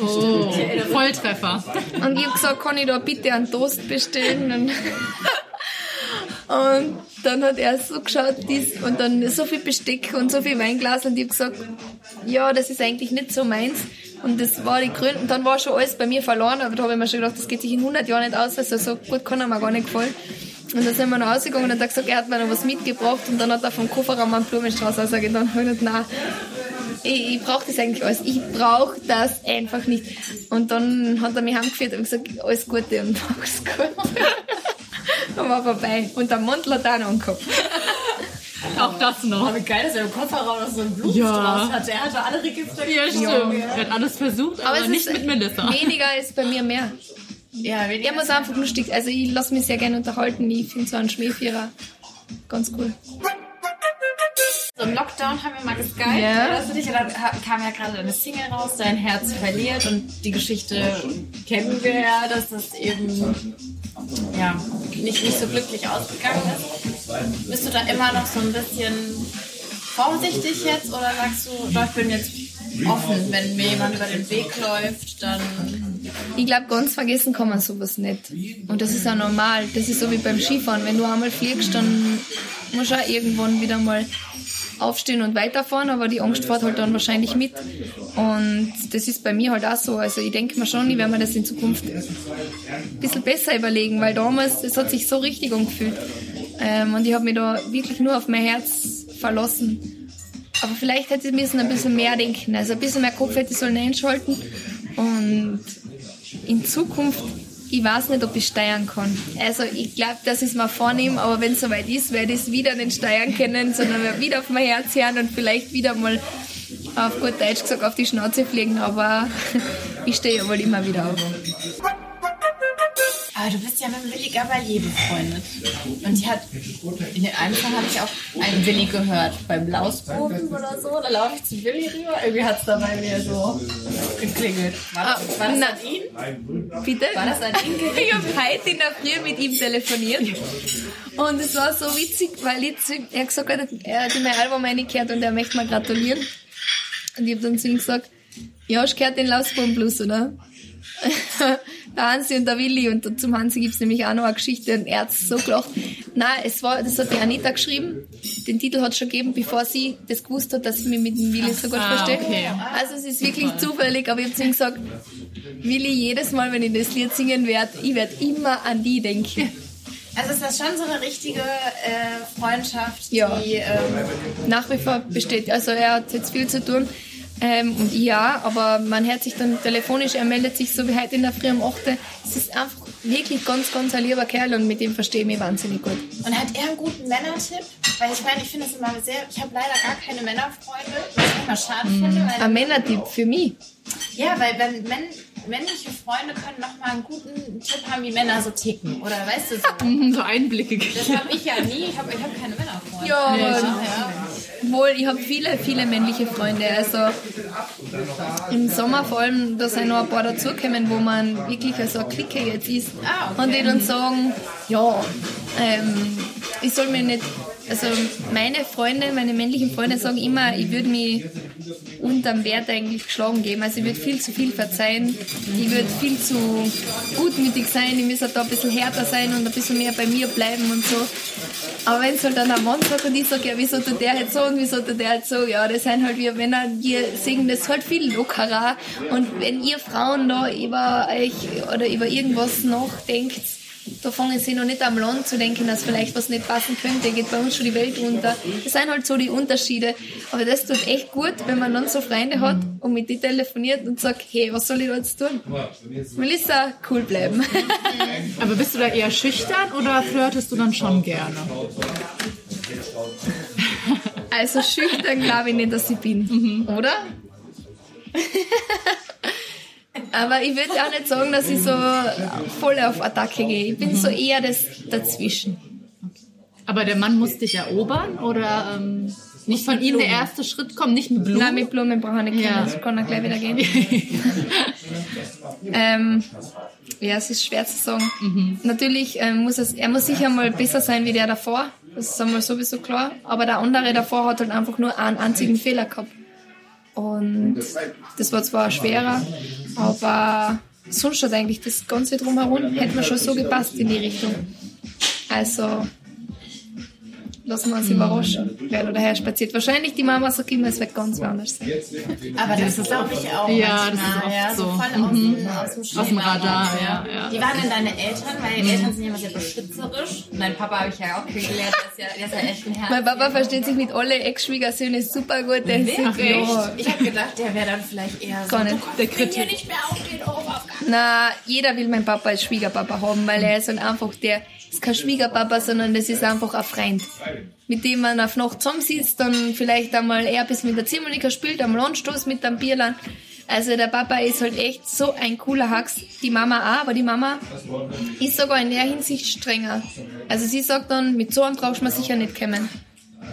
Oh, Volltreffer. Und ich habe gesagt, kann ich da bitte einen Toast bestellen? Und, [LAUGHS] und dann hat er so geschaut, dies, und dann so viel Besteck und so viel Weinglas und ich habe gesagt, ja, das ist eigentlich nicht so meins. Und das war die Gründe, und dann war schon alles bei mir verloren, aber da habe ich mir schon gedacht, das geht sich in 100 Jahren nicht aus, also so gut kann er mir gar nicht gefallen. Und dann sind wir noch rausgegangen und hat er gesagt, er hat mir noch was mitgebracht und dann hat er vom Kofferraum einen Blumenstrauß rausgetan und ich gedacht, nein, ich, ich brauche das eigentlich alles. Ich brauche das einfach nicht. Und dann hat er mich heimgeführt und gesagt, alles Gute und [LAUGHS] mach's gut. und war vorbei. Und der Mantel hat auch noch angehabt. Auch das noch. Aber geil, dass er im Kofferraum noch so einen Blumenstrauß Ja. hatte. Er hatte alle Register. Ja, stimmt. Er hat alles versucht, aber, Aber nicht mit Melissa. weniger ist bei mir mehr. Ja, weniger. Er muss einfach lustig. Also ich lasse mich sehr gerne unterhalten. Ich finde so einen Schmähvierer ganz cool. Lockdown haben wir mal geskypt. Dann ha- kam ja gerade eine Single raus, Dein Herz verliert. Und die Geschichte kennen wir ja, dass das eben ja, nicht, nicht so glücklich ausgegangen ist. Bist du da immer noch so ein bisschen vorsichtig jetzt oder sagst du, doch, ich bin jetzt offen, wenn mir jemand über den Weg läuft, dann Ich glaube, ganz vergessen kann man sowas nicht. Und das ist auch normal. Das ist so wie beim Skifahren. Wenn du einmal fliegst, dann musst du auch irgendwann wieder mal aufstehen und weiterfahren, aber die Angst fährt halt dann wahrscheinlich mit. Und das ist bei mir halt auch so. Also ich denke mir schon, ich werde mir das in Zukunft ein bisschen besser überlegen, weil damals, das hat sich so richtig angefühlt. Ähm, und ich habe mich da wirklich nur auf mein Herz verlassen. Aber vielleicht hätte ich müssen ein bisschen mehr denken. Also ein bisschen mehr Kopf hätte ich sollen einschalten. Und in Zukunft, ich weiß nicht, ob ich steuern kann. Also ich glaube, dass ich es mir vornehme, aber wenn es soweit ist, werde ich es wieder nicht steuern können, sondern werde wieder auf mein Herz hören und vielleicht wieder mal auf gut Deutsch gesagt auf die Schnauze fliegen, aber [LAUGHS] ich stehe ja wohl immer wieder auf. Aber du bist ja mit dem Willi Gabalier befreundet. Und die hat, in dem einen Fall habe ich auch einen Willi gehört, beim Lausboden oder so. Da laufe ich zu Willi rüber. Irgendwie hat es da bei mir so geklingelt. War, das- war das an ihn? Bitte? War das an ihn? Ich habe heute in der Früh mit ihm telefoniert. Und es war so witzig, weil ich, ihm- er gesagt hat, er hat in mein Album reingehört und er möchte mir gratulieren. Und ich habe dann zu ihm gesagt, ja, hast du gehört den Lausbaum Blues, oder? [LAUGHS] der Hansi und der Willi und zum Hansi gibt's nämlich auch noch eine Geschichte und er hat so gelacht. Nein, es war, das hat die Anita geschrieben. Den Titel hat schon gegeben, bevor sie das gewusst hat, dass ich mich mit dem Willi so gut Ah, verstehe. okay. Also es ist wirklich zufällig, aber ich habe zu ihm gesagt, Willi, jedes Mal, wenn ich das Lied singen werde, ich werde immer an die denken. Also ist das schon so eine richtige äh, Freundschaft, Ja. die... Ähm, Nach wie vor besteht. Also er hat jetzt viel zu tun. Ähm, und ja, aber man hört sich dann telefonisch, er meldet sich so wie heute in der Früh um 8. Es ist einfach wirklich ganz, ganz ein lieber Kerl und mit dem verstehe ich mich wahnsinnig gut. und hat er einen guten Männertipp? Weil ich meine, ich finde es immer sehr... Ich habe leider gar keine Männerfreunde, was ich immer schade finde. Ein Männertipp für mich. Ja, weil wenn männ männliche Freunde können noch mal einen guten Tipp haben, wie Männer so ticken. Oder weißt du so. [LAUGHS] Mhm, So Einblicke Das habe ich ja nie. Ich habe ich hab keine Männerfreunde. Ja, aber ja. wohl, ich habe viele, viele männliche Freunde. Also im Sommer vor allem, da sind noch ein paar dazugekommen, wo man wirklich so eine Clique jetzt ist. Ah, okay. Und die dann sagen, ja, ähm, ich soll mir nicht, also meine Freunde, meine männlichen Freunde sagen immer, ich würde mich unterm Wert eigentlich geschlagen geben. Also ich würde viel zu viel verzeihen. Ich würde viel zu gutmütig sein. Ich müsste da ein bisschen härter sein und ein bisschen mehr bei mir bleiben und so. Aber wenn es halt dann ein Mann sagt und ich sage, ja, wieso tut der jetzt so und wieso tut der jetzt so, ja, das sind halt wir Männer, die singen das halt viel lockerer. Und wenn ihr Frauen da über euch oder über irgendwas nachdenkt, da fangen sie noch nicht am Land zu denken, dass vielleicht was nicht passen könnte, geht bei uns schon die Welt unter. Das sind halt so die Unterschiede. Aber das tut echt gut, wenn man dann so Freunde hat und mit die telefoniert und sagt, hey, was soll ich da jetzt tun? Melissa, cool bleiben. [LAUGHS] Aber bist du da eher schüchtern oder flirtest du dann schon gerne? Also schüchtern glaube ich nicht, dass ich bin, oder? [LAUGHS] Aber ich würde auch nicht sagen, dass ich so voll auf Attacke gehe. Ich bin so eher das dazwischen. Aber der Mann muss dich erobern oder ähm, nicht von ihm der erste Schritt kommt, nicht mit Blumen? Nein, mit Blumen brauche ich nicht Ja. das kann dann gleich wieder gehen. [LAUGHS] ähm, ja, es ist schwer zu sagen. Natürlich ähm, muss es, er muss sicher mal besser sein wie der davor. Das ist einmal sowieso klar. Aber der andere davor hat halt einfach nur einen einzigen Fehler gehabt. Und das war zwar schwerer, aber sonst hat eigentlich das Ganze drumherum, hätte mir schon so gepasst in die Richtung. Also, lassen wir uns überraschen, wer da daher spaziert. Wahrscheinlich die Mama sagt immer, es wird ganz anders sein. Aber das ist glaube ich auch Ja, das ist oft ja, so. so. voll aus, dem, aus dem Aus dem Schema Radar, ja, ja. Wie waren denn deine Eltern? Meine Eltern sind ja immer sehr beschützerisch. Dein Papa habe ich ja auch kennengelernt. Der ist ja, der ist ja echt ein Herz. Mein Papa versteht sich mit alle Ex-Schwiegersöhnen super gut. Der ist Ach, ja. Ich habe gedacht, der wäre dann vielleicht eher so. Gar nicht. Der Kritik. nicht mehr auf den auf Na, jeder will meinen Papa als Schwiegerpapa haben, weil er ist halt einfach der, ist kein Schwiegerpapa, sondern das ist einfach ein Freund. Mit dem man auf Nacht zusammensitzt, dann vielleicht einmal er bis mit der Zimmernicker spielt, am Landstoß mit einem Bierland. Also der Papa ist halt echt so ein cooler Hax. Die Mama auch, aber die Mama ist sogar in der Hinsicht strenger. Also sie sagt dann, mit so einem brauchst mir sicher nicht kommen.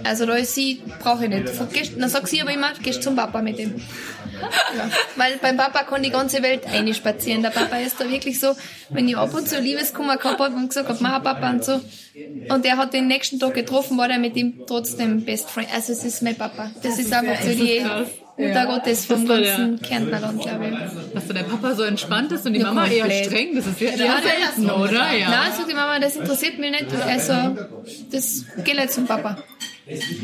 Also da ist sie, brauche ich nicht. Dann sagt sie aber immer, gehst zum Papa mit dem. Ja. [LAUGHS] Weil beim Papa kann die ganze Welt einspazieren. Der Papa ist da wirklich so, wenn ich ab und zu Liebeskummer gehabt habe und gesagt habe, Mama, Papa und so. Und der hat den nächsten Tag getroffen, war der mit ihm trotzdem Best Friend. Also es ist mein Papa. Das, ist einfach so die. Mutter Gottes vom ganzen Kärntnerland, glaube ich. Dass so der Papa so entspannt ist und die Ja, Mama eher komplett. streng, das ist ja Ja, eher selten, oder? Ja. Nein, sagt die Mama, das interessiert mich nicht. Also, das geht nicht zum Papa.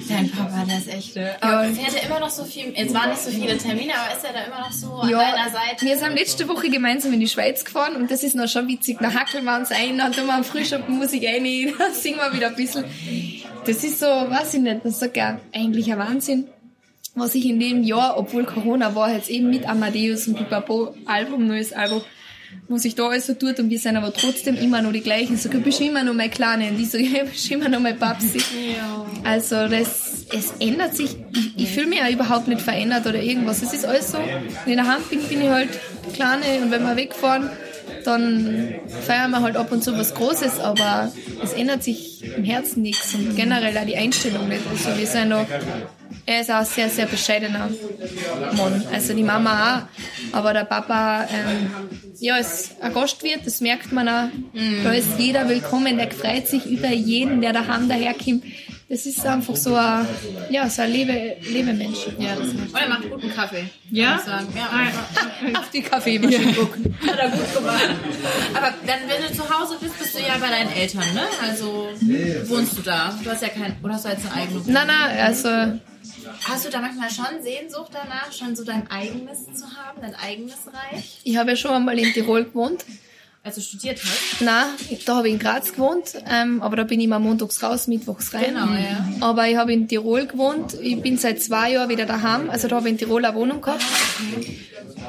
Dein Papa, der ist echt. äh, Aber er immer noch so viel. Es waren nicht so viele Termine, aber ist er da immer noch so an deiner Seite? wir sind letzte Woche gemeinsam in die Schweiz gefahren und das ist noch schon witzig. Nach hackeln wir uns ein, dann tun wir am Frühschoppen Musik rein, [LAUGHS] dann singen wir wieder ein bisschen. Das ist so, weiß ich nicht, das ist sogar eigentlich ein Wahnsinn. Was ich in dem Jahr, obwohl Corona war, jetzt eben mit Amadeus und Pipapo Album, neues Album, was sich da alles so tut und wir sind aber trotzdem immer noch die gleichen. So, du bist immer noch meine Kleine und die so, [LAUGHS] ja, bist immer noch mein Papsi. Also das, es ändert sich, ich, ich fühle mich auch überhaupt nicht verändert oder irgendwas. Es ist alles so, wenn ich daheim bin, bin ich halt Kleine und wenn wir wegfahren, dann feiern wir halt ab und zu was Großes, aber es ändert sich im Herzen nichts und generell auch die Einstellung nicht. Also wir sind noch, er ist auch ein sehr, sehr bescheidener Mann. Also die Mama auch, aber der Papa, ähm, ja, ist ein Gastwirt, das merkt man auch. Da ist jeder willkommen, der freut sich über jeden, der daheim daherkommt. Das ist einfach so ein, ja, so ein Lebe, Lebemensch. Ja, das ist Und er macht guten Kaffee. Ja? Muss ich sagen. Ja, [LAUGHS] Auf die Kaffeemaschine gucken. hat er gut gemacht. Aber dann, wenn du zu Hause bist, bist du ja bei deinen Eltern, ne? Also wohnst du da? Du hast ja kein, oder hast du jetzt eine eigene Wohnung? Nein, nein, also Hast du da manchmal schon Sehnsucht danach, schon so dein eigenes zu haben, dein eigenes Reich? ich habe ja schon einmal in Tirol gewohnt. Als du studiert hast? Nein, da habe ich in Graz gewohnt, ähm, aber da bin ich immer montags raus, mittwochs rein. Genau, ja. Aber ich habe in Tirol gewohnt. Ich bin seit zwei Jahren wieder daheim. Also da habe ich in Tirol eine Wohnung gehabt.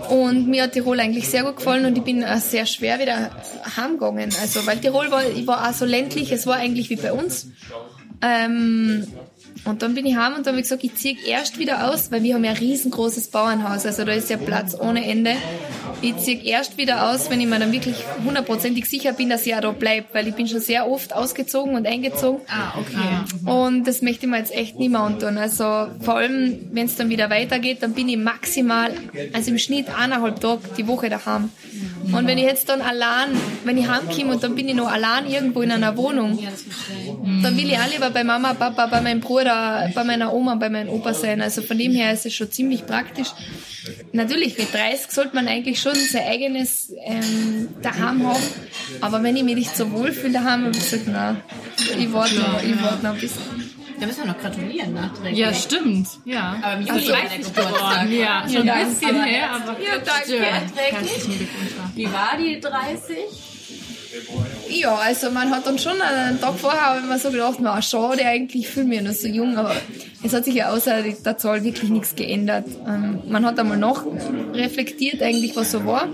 Und mir hat Tirol eigentlich sehr gut gefallen und ich bin auch sehr schwer wieder heimgegangen. Also, weil Tirol war, ich war auch so ländlich, es war eigentlich wie bei uns. Ähm, und dann bin ich heim und dann habe ich gesagt, ich ziehe erst wieder aus, weil wir haben ja ein riesengroßes Bauernhaus, also da ist ja Platz ohne Ende. Ich ziehe erst wieder aus, wenn ich mir dann wirklich hundertprozentig sicher bin, dass ich auch da bleibe, weil ich bin schon sehr oft ausgezogen und eingezogen. Ah, okay. Und das möchte ich mir jetzt echt nicht mehr antun. Also vor allem, wenn es dann wieder weitergeht, dann bin ich maximal, also im Schnitt eineinhalb Tage die Woche daheim. Und wenn ich jetzt dann allein, wenn ich heimkomme und dann bin ich noch allein irgendwo in einer Wohnung, dann will ich auch lieber bei Mama, Papa, bei meinem Bruder, bei meiner Oma, bei meinem Opa sein. Also von dem her ist es schon ziemlich praktisch. Natürlich, mit 30 sollte man eigentlich schon sein eigenes ähm, daheim haben. Aber wenn ich mich nicht so wohl fühle daheim, habe ich gesagt, nein, ich warte noch, ich warte noch ein bisschen. Da müssen wir noch gratulieren nachträglich. Ja, stimmt. Ja. Aber im Juli Also- war der Geburtstag. Ja, schon Ja, ein bisschen aber- her, aber Ja, danke. herzlichen Glückwunsch. Wie war die 30? Ja, also man hat dann schon einen Tag vorher mir so gedacht, na schade eigentlich, ich fühle mich ja noch so jung, aber es hat sich ja außer der Zahl wirklich nichts geändert. Ähm, man hat einmal noch reflektiert eigentlich, was so war.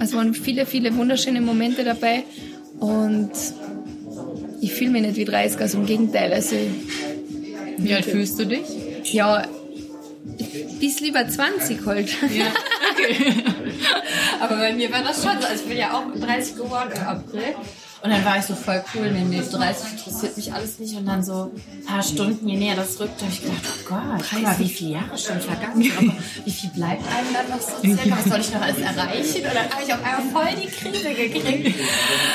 Es waren viele, viele wunderschöne Momente dabei und ich fühle mich nicht wie 30, also im Gegenteil. Also Wie alt fühlst du dich? ja, bis lieber 20 halt. Ja, [LAUGHS] okay. [LAUGHS] Aber bei mir war das schon so. Also ich bin ja auch 30 geworden im April. Und dann war ich so voll cool, nee, nee, 30 interessiert mich alles nicht. Und dann so ein paar Stunden, je näher das rückt, habe ich gedacht, oh Gott, guck mal, wie viele Jahre schon vergangen. Aber wie viel bleibt einem dann noch so circa? Was soll ich noch alles erreichen? Und dann habe ich auf einmal voll die Krise gekriegt.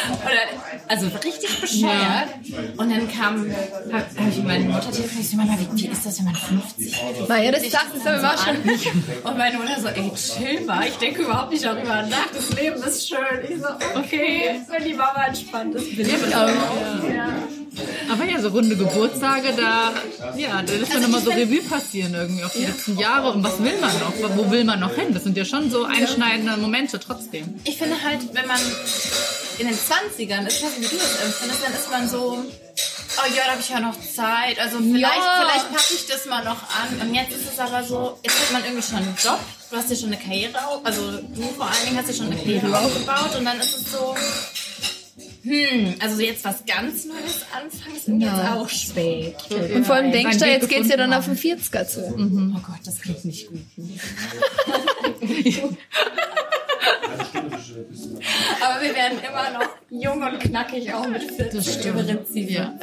Dann, also richtig bescheuert. Und dann kam, habe hab ich meine Mutter telefoniert, ich so, Mama, wie, wie ist das, wenn man 50 wird? Naja, das sagt es aber auch schon. Und meine Mutter so, ey, chill mal, ich denke überhaupt nicht darüber nach, das Leben ist schön. Ich so, okay, wenn die Mama entspannt fand. Das bin ich auch. Ja. Aber ja, so runde Geburtstage, da, ja, da lässt man nochmal so Revue passieren irgendwie auf die letzten Jahre. Und was will man noch? Wo will man noch hin? Das sind ja schon so einschneidende Momente trotzdem. Ich finde halt, wenn man in den 20ern ist, was wie du das empfindest, dann ist man so, oh ja, da habe ich ja noch Zeit. Also vielleicht, Ja. vielleicht packe ich das mal noch an. Und jetzt ist es aber so, jetzt hat man irgendwie schon einen Job. Du hast dir schon eine Karriere auf, also du vor allen Dingen hast dir schon eine Karriere aufgebaut und dann ist es so, hm, also jetzt was ganz Neues anfangen ist irgendwie jetzt auch spät. Und vor allem denkst du, jetzt geht's ja dann auf den 40er zu. Oh Gott, das klingt nicht gut. [LAUGHS] [LAUGHS] Aber wir werden immer noch jung und knackig, auch mit 40 im Prinzip. Ja.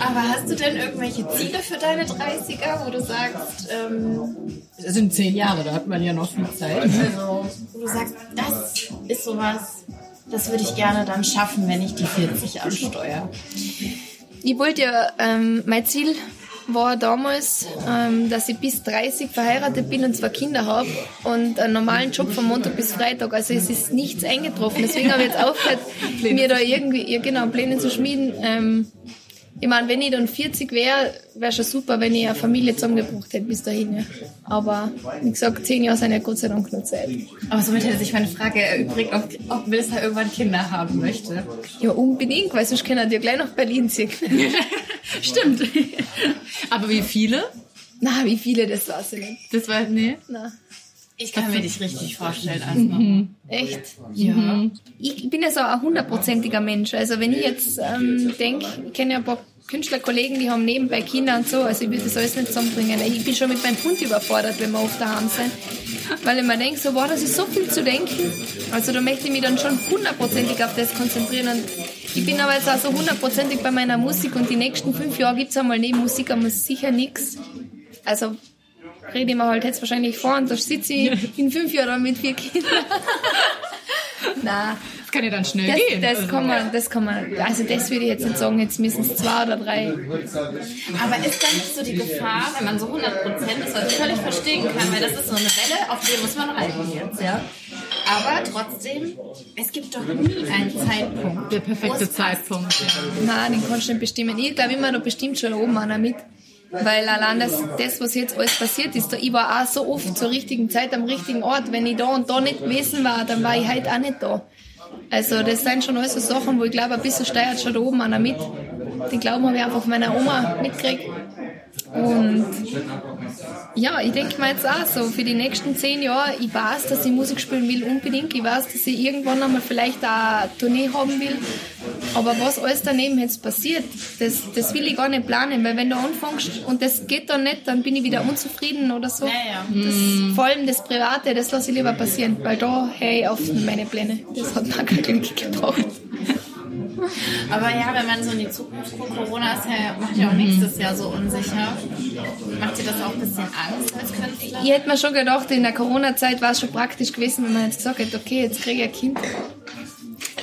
Aber hast du denn irgendwelche Ziele für deine 30er, wo du sagst, ähm, Das sind zehn Jahre, da hat man ja noch viel Zeit. also, wo du sagst, das ist sowas, das würde ich gerne dann schaffen, wenn ich die 40 ansteuere. Ich wollte ja, ähm, mein Ziel war damals, ähm, dass ich bis 30 verheiratet bin und zwei Kinder habe und einen normalen Job von Montag bis Freitag. Also es ist nichts eingetroffen. Deswegen habe ich jetzt aufgehört, [LAUGHS] mir da irgendwie, ja genau, Pläne zu schmieden. Ähm, ich meine, wenn ich dann 40 wäre, wäre schon super, wenn ich eine Familie zusammengebracht hätte bis dahin. Ja. Aber wie gesagt, zehn Jahre sind ja Gott sei Dank nur Zeit. Aber somit hätte sich meine Frage erübrigt, ob, ob Melissa irgendwann Kinder haben möchte. Ja, unbedingt, weil sonst können ja gleich nach Berlin ziehen. [LAUGHS] Stimmt. [LAUGHS] Aber wie viele? Na, wie viele, das weiß ich nicht. Das war, nee. Na. Ich kann mir dich richtig vorstellen als Mama. Echt? Ja. Ich bin ja so ein hundertprozentiger Mensch. Also wenn ich jetzt ähm, denke, ich kenne ja ein paar Künstlerkollegen, die haben nebenbei Kinder und so, also ich würde das alles nicht zusammenbringen. Ich bin schon mit meinem Hund überfordert, wenn wir oft daheim sind. Weil ich mir denke, so, wow, das ist so viel zu denken. Also da möchte ich mich dann schon hundertprozentig auf das konzentrieren. Und ich bin aber jetzt auch so hundertprozentig bei meiner Musik und die nächsten fünf Jahre gibt es einmal neben Musik einmal sicher nichts. Also rede ich mir halt jetzt wahrscheinlich vor und da sitze ich in fünf Jahren mit vier Kindern. [LAUGHS] Nein, Das kann ja dann schnell das, gehen. das Also, kann man, das kann man, also das würde ich jetzt nicht sagen, jetzt müssen es zwei oder drei. Aber ist da nicht so die Gefahr, wenn man so 100% ist, was ich völlig verstehen kann, weil das ist so eine Welle, auf die muss man reiten jetzt, ja? Aber trotzdem, es gibt doch nie einen Zeitpunkt. der perfekte. Zeitpunkt. Ja. Nein, den kannst du nicht bestimmen. Ich glaube immer, da bestimmt schon oben einer mit. Weil allein das, das, was jetzt alles passiert ist, da, ich war auch so oft zur richtigen Zeit am richtigen Ort. Wenn ich da und da nicht gewesen war, dann war ich halt auch nicht da. Also das sind schon alles so Sachen, wo ich glaube, ein bisschen steuert schon da oben einer mit. Den Glauben habe ich einfach von meiner Oma mitgekriegt. Und ja, ich denke mir jetzt auch so, für die nächsten zehn Jahre, ich weiß, dass ich Musik spielen will, unbedingt. Ich weiß, dass ich irgendwann einmal vielleicht auch eine Tournee haben will. Aber was alles daneben jetzt passiert, das, das will ich gar nicht planen, weil wenn du anfängst und das geht dann nicht, dann bin ich wieder unzufrieden oder so. Ja, ja. Das, vor allem das Private, das lasse ich lieber passieren, weil da ich auf meine Pläne. Das hat mir kein Glück gebraucht. [LAUGHS] Aber ja, wenn man so in die Zukunft guckt, Corona ist ja, macht ja auch nächstes Jahr so unsicher. Macht dir das auch ein bisschen Angst als? Ich hätte mir schon gedacht, in der Corona-Zeit war es schon praktisch gewesen, wenn man jetzt gesagt hätte, okay, jetzt kriege ich ein Kind.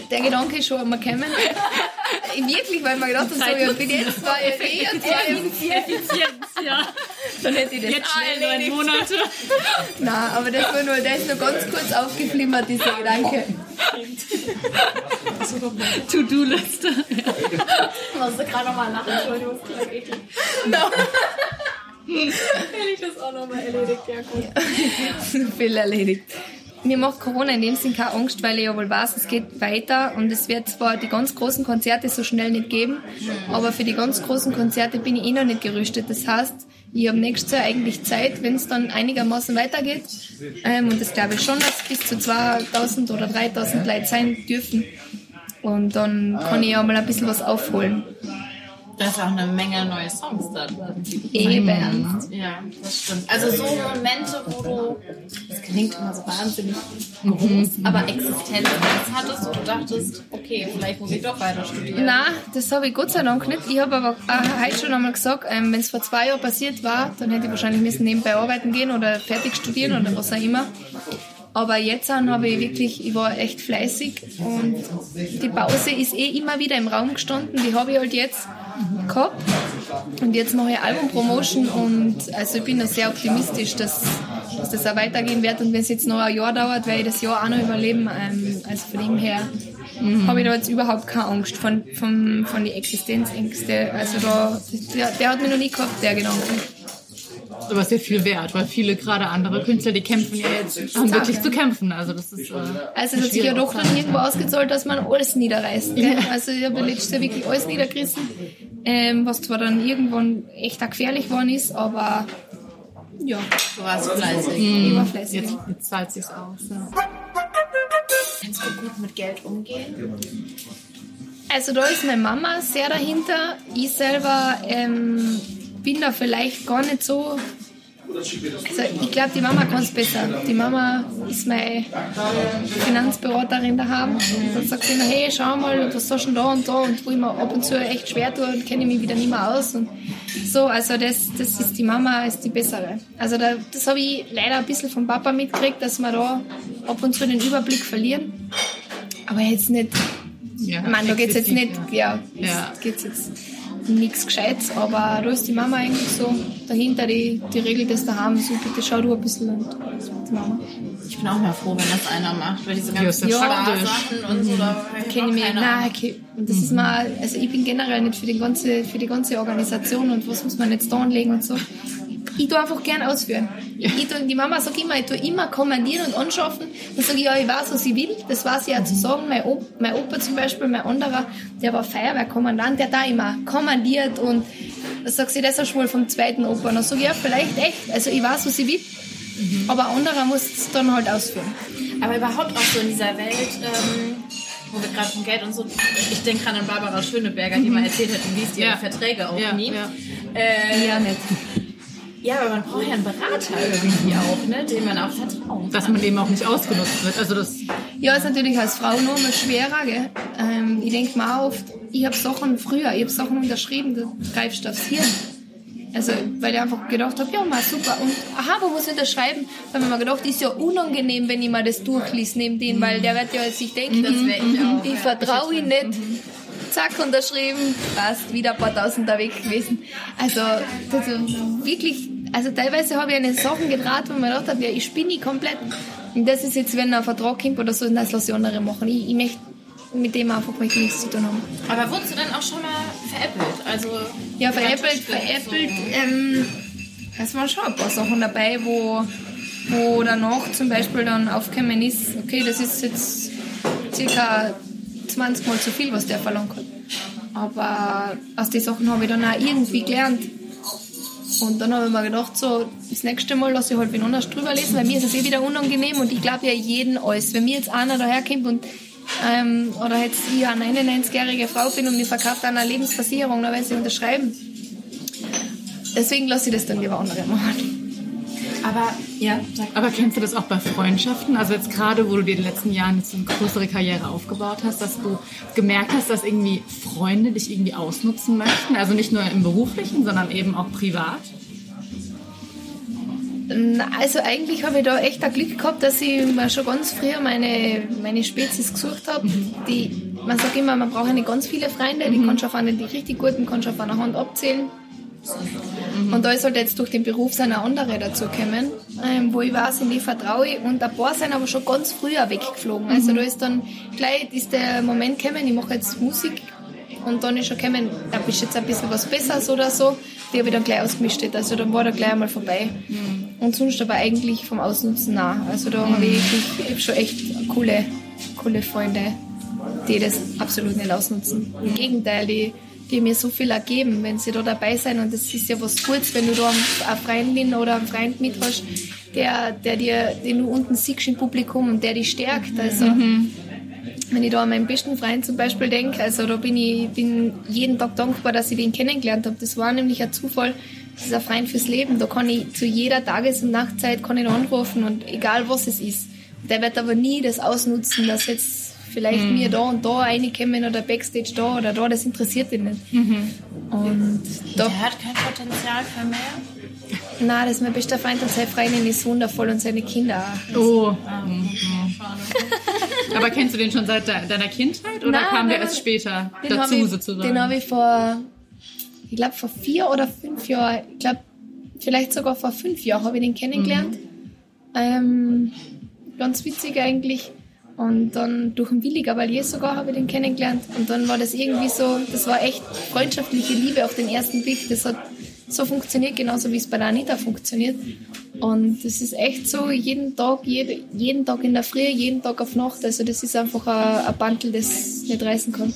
Der Gedanke ist schon einmal gekommen. Wirklich, weil man gedacht hat, so, ja, bin jetzt zwei Jahre eh und zwei Jahre Effizienz, ja. dann hätte ich das schnell erledigt. Monate. Nein, aber das war nur, der ist nur ganz kurz aufgeflimmert, dieser Gedanke. To-Do-Liste. Ich musste gerade nochmal lachen, Entschuldigung, das klingt eklig. Hätte ich das auch nochmal erledigt, ja gut. viel erledigt. Mir macht Corona in dem Sinn keine Angst, weil ich ja wohl weiß, es geht weiter und es wird zwar die ganz großen Konzerte so schnell nicht geben, aber für die ganz großen Konzerte bin ich eh noch nicht gerüstet. Das heißt, ich habe nächstes Jahr eigentlich Zeit, wenn es dann einigermaßen weitergeht. Ähm, und das glaube ich schon, dass bis zu 2000 oder 3000 Leute sein dürfen. Und dann kann ich ja mal ein bisschen was aufholen. Da ist auch eine Menge neue Songs da drin. Eben. Ja, das stimmt. Also so Momente, wo du, das klingt immer so wahnsinnig groß, aber Existenz hattest, wo du dachtest, okay, vielleicht muss ich doch weiter studieren. Nein, das habe ich Gott sei Dank nicht. Ich habe aber äh, heute schon einmal gesagt, ähm, wenn es vor zwei Jahren passiert war, dann hätte ich wahrscheinlich müssen nebenbei arbeiten gehen oder fertig studieren oder was auch immer. Aber jetzt habe ich wirklich, ich war echt fleißig und die Pause ist eh immer wieder im Raum gestanden. Die habe ich halt jetzt gehabt. Und jetzt mache ich Album-Promotion und also ich bin da sehr optimistisch, dass dass das auch weitergehen wird. Und wenn es jetzt noch ein Jahr dauert, werde ich das Jahr auch noch überleben. Ähm, also von dem her habe ich da jetzt überhaupt keine Angst von, von, von den Existenzängste. Also da, der, der hat mich noch nie gehabt, der Gedanke. Aber ja viel wert, weil viele gerade andere Künstler, die kämpfen ja jetzt, haben wirklich zu kämpfen. Also das ist. Äh, Also es hat sich ja doch dann irgendwo ausgezahlt, dass man alles niederreißt. Gell? Also ich habe letztes Jahr wirklich alles niedergerissen, ähm, was zwar dann irgendwann echt auch gefährlich geworden ist, aber ja, Du warst fleißig. ich war fleißig. jetzt, jetzt zahlt sich's aus. Ja. Kannst du gut mit Geld umgehen? Also da ist meine Mama sehr dahinter. Ich selber ähm, bin da vielleicht gar nicht so. Also ich glaube, die Mama kann es besser. Die Mama ist meine Finanzberaterin daheim. Und dann sagt sie immer, hey, schau mal, was hast du denn da und da? Und wo ich mir ab und zu echt schwer tue, kenne ich mich wieder nicht mehr aus. Und so, also das, das ist die Mama, ist die bessere. Also da, das habe ich leider ein bisschen vom Papa mitgekriegt, dass wir da ab und zu den Überblick verlieren. Aber jetzt nicht Ja, ich meine, da geht es jetzt nicht, ja, Ja. geht's jetzt nichts Gescheites, aber da ist die Mama eigentlich so dahinter, die, die regelt das daheim, so bitte schau du ein bisschen und das macht die Mama. Ich bin auch mal froh, wenn das einer macht, weil diese ganzen ja Sparsachen und so, da Kenne ich mich, nein, okay. Und das ist mal, also ich bin generell nicht für die ganze, für die ganze Organisation und was muss man jetzt da anlegen und so. Ich tue einfach gern ausführen. Ich tue, die Mama sagt immer, ich tue immer kommandieren und anschaffen. Dann sage ich, ja, ich weiß, was ich will. Das weiß ich auch zu sagen. Mein, Op mein Opa zum Beispiel, mein anderer, der war Feuerwehrkommandant, der da immer kommandiert und da sagt sie, das ist wohl vom zweiten Opa. Und dann sage ich, ja, vielleicht echt. Also ich weiß, was ich will. Aber ein anderer muss es dann halt ausführen. Aber überhaupt auch so in dieser Welt, ähm, wo wir gerade von Geld und so, ich denke gerade an Barbara Schöneberger, die mal erzählt hat, wie liest ihre Ja. Verträge auch Ja, nie. ja. Äh, Ja, nicht. Ja, aber man braucht ja einen Berater irgendwie auch, ne, dem man auch vertrauen Dass man eben auch nicht ausgenutzt wird. Also das Ja, ist natürlich als Frau nur mal schwerer, gell? Ähm, ich denke mir auch oft, ich habe Sachen früher, ich habe Sachen unterschrieben, da greifst du aufs Hirn. Also, weil ich einfach gedacht habe, ja, mal super. Und aha, wo muss ich unterschreiben? Da habe ich mir gedacht, ist ja unangenehm, wenn ich mal das durchlies neben den, weil der wird ja jetzt sich denken, das wär ich auch, ich ja. vertraue ihm nicht. Zack, unterschrieben, passt, wieder ein paar Tausender weg gewesen. Also, das ist wirklich, also teilweise habe ich eine Sachen gedraht, wo mir gedacht habe, ja, ich spinne ich komplett. Und das ist jetzt, wenn ein Vertrag kommt oder so, das lasse ich andere machen. Ich, ich möchte mit dem einfach möchte ich nichts zu tun haben. Aber wurdest du dann auch schon mal veräppelt? Also, Ja, veräppelt, veräppelt, so. ähm, es waren schon ein paar Sachen dabei, wo, wo danach zum Beispiel dann aufgekommen ist, okay, das ist jetzt circa 20 Mal zu viel, was der verlangt hat. Aber aus den Sachen habe ich dann auch irgendwie gelernt. Und dann habe ich mir gedacht, so, das nächste Mal lasse ich halt wen anders drüber lesen, weil mir ist es eh wieder unangenehm und ich glaube ja jeden alles. Wenn mir jetzt einer daherkommt und ähm, oder jetzt ich eine 99-jährige Frau bin und mir verkauft einer Lebensversicherung, dann werde ich sie unterschreiben. Deswegen lasse ich das dann lieber andere machen. Aber, ja, Aber kennst du das auch bei Freundschaften? Also jetzt gerade, wo du dir in den letzten Jahren jetzt eine größere Karriere aufgebaut hast, dass du gemerkt hast, dass irgendwie Freunde dich irgendwie ausnutzen möchten? Also nicht nur im beruflichen, sondern eben auch privat? Also eigentlich habe ich da echt ein Glück gehabt, dass ich mir schon ganz früher meine, meine Spezies gesucht habe. Die, man sagt immer, man braucht ja nicht ganz viele Freunde, die kannst du auf einer, die richtig guten kannst du auf einer Hand abzählen. Und da ist halt jetzt durch den Beruf so eine andere dazugekommen, ähm, wo ich weiß, in die vertraue ich. Und ein paar sind aber schon ganz früher weggeflogen. Also da ist dann gleich ist der Moment gekommen, ich mache jetzt Musik und dann ist schon gekommen, da bist jetzt ein bisschen was Besseres oder so. Die habe ich dann gleich ausgemischt. Also dann war da gleich einmal vorbei. Und sonst aber eigentlich vom Ausnutzen nah. Also da habe ich, wirklich- ich hab schon echt coole, coole Freunde, die das absolut nicht ausnutzen. Im Gegenteil, die, die mir so viel ergeben, wenn sie da dabei sind. Und das ist ja was Gutes, wenn du da eine Freundin oder einen Freund mit hast, der, der dir, den du unten siehst im Publikum und der dich stärkt. Also, wenn ich da an meinen besten Freund zum Beispiel denke, also da bin ich bin jeden Tag dankbar, dass ich den kennengelernt habe. Das war nämlich ein Zufall. Das ist ein Freund fürs Leben. Da kann ich zu jeder Tages- und Nachtzeit kann ich ihn anrufen und egal was es ist. Der wird aber nie das ausnutzen, dass jetzt vielleicht mir da und da reinkommen oder Backstage da oder da, das interessiert ihn nicht. Und da, der hat kein Potenzial für mehr. na, das ist mein bester Freund und seine Freundin ist wundervoll und seine Kinder auch. Oh. Mhm. Aber kennst du den schon seit de- deiner Kindheit oder Nein, kam der nein, erst später dazu habe ich, sozusagen? den hab ich vor, ich glaube vor vier oder fünf Jahren, ich glaube vielleicht sogar vor fünf Jahren habe ich den kennengelernt. Ähm, ganz witzig eigentlich. Und dann durch den Willi Gavalier sogar habe ich den kennengelernt. Und dann war das irgendwie so, das war echt freundschaftliche Liebe auf den ersten Blick. Das hat so funktioniert, genauso wie es bei der Anita funktioniert. Und das ist echt so, jeden Tag, jede, jeden Tag in der Früh, jeden Tag auf Nacht. Also das ist einfach ein, ein Bandel, das nicht reißen kann.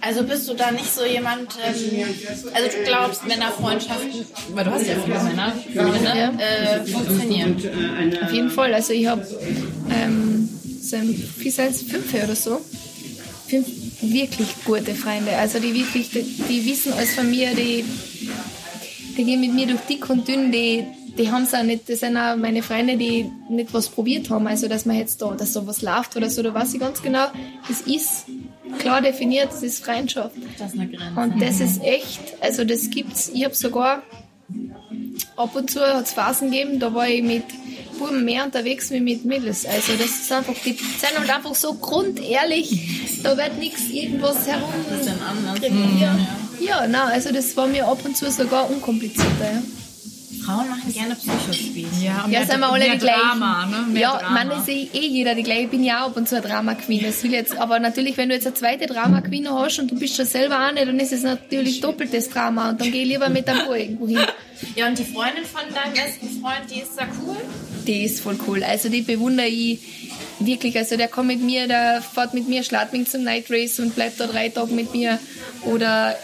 Also bist du da nicht so jemand, ähm, also du glaubst, Männerfreundschaften, weil du hast ja viele Männer, Ja. äh, funktionieren. Auf jeden Fall. Also ich habe ähm, fünf oder so. Fünf wirklich gute Freunde. Also die wirklich, die, die wissen alles von mir, die, die gehen mit mir durch dick und dünn, die, die haben es auch nicht, das sind auch meine Freunde, die nicht was probiert haben. Also dass man jetzt da, dass sowas läuft oder so, da weiß ich ganz genau, das ist klar definiert, das ist Freundschaft. Das ist eine Grenze. Und das ist echt, also das gibt's, ich habe sogar ab und zu hat's Phasen gegeben, da war ich mit Buben mehr unterwegs wie mit Mädels. Also das ist einfach, die sind halt einfach so grundehrlich, da wird nichts irgendwas herum. Bisschen anders. Ja, ja nein, also das war mir ab und zu sogar unkomplizierter. Ja. Frauen machen gerne Psychospiele. Ja, und Ja, sind wir alle mehr die gleichen. Drama, ne? Mehr ja, Drama. man ist eh, eh jeder die gleiche. Ich bin ja auch ab und zu eine Drama Queen. Das will jetzt, aber natürlich, wenn du jetzt eine zweite Drama Queen hast und du bist schon selber eine, dann ist es natürlich doppeltes Drama und dann geh ich lieber mit einem Boy irgendwo hin. Ja, und die Freundin von deinem besten Freund, die ist da cool? Die ist voll cool. Also die bewundere ich wirklich. Also der kommt mit mir, der fährt mit mir Schladming zum Night Race und bleibt da drei Tage mit mir. Oder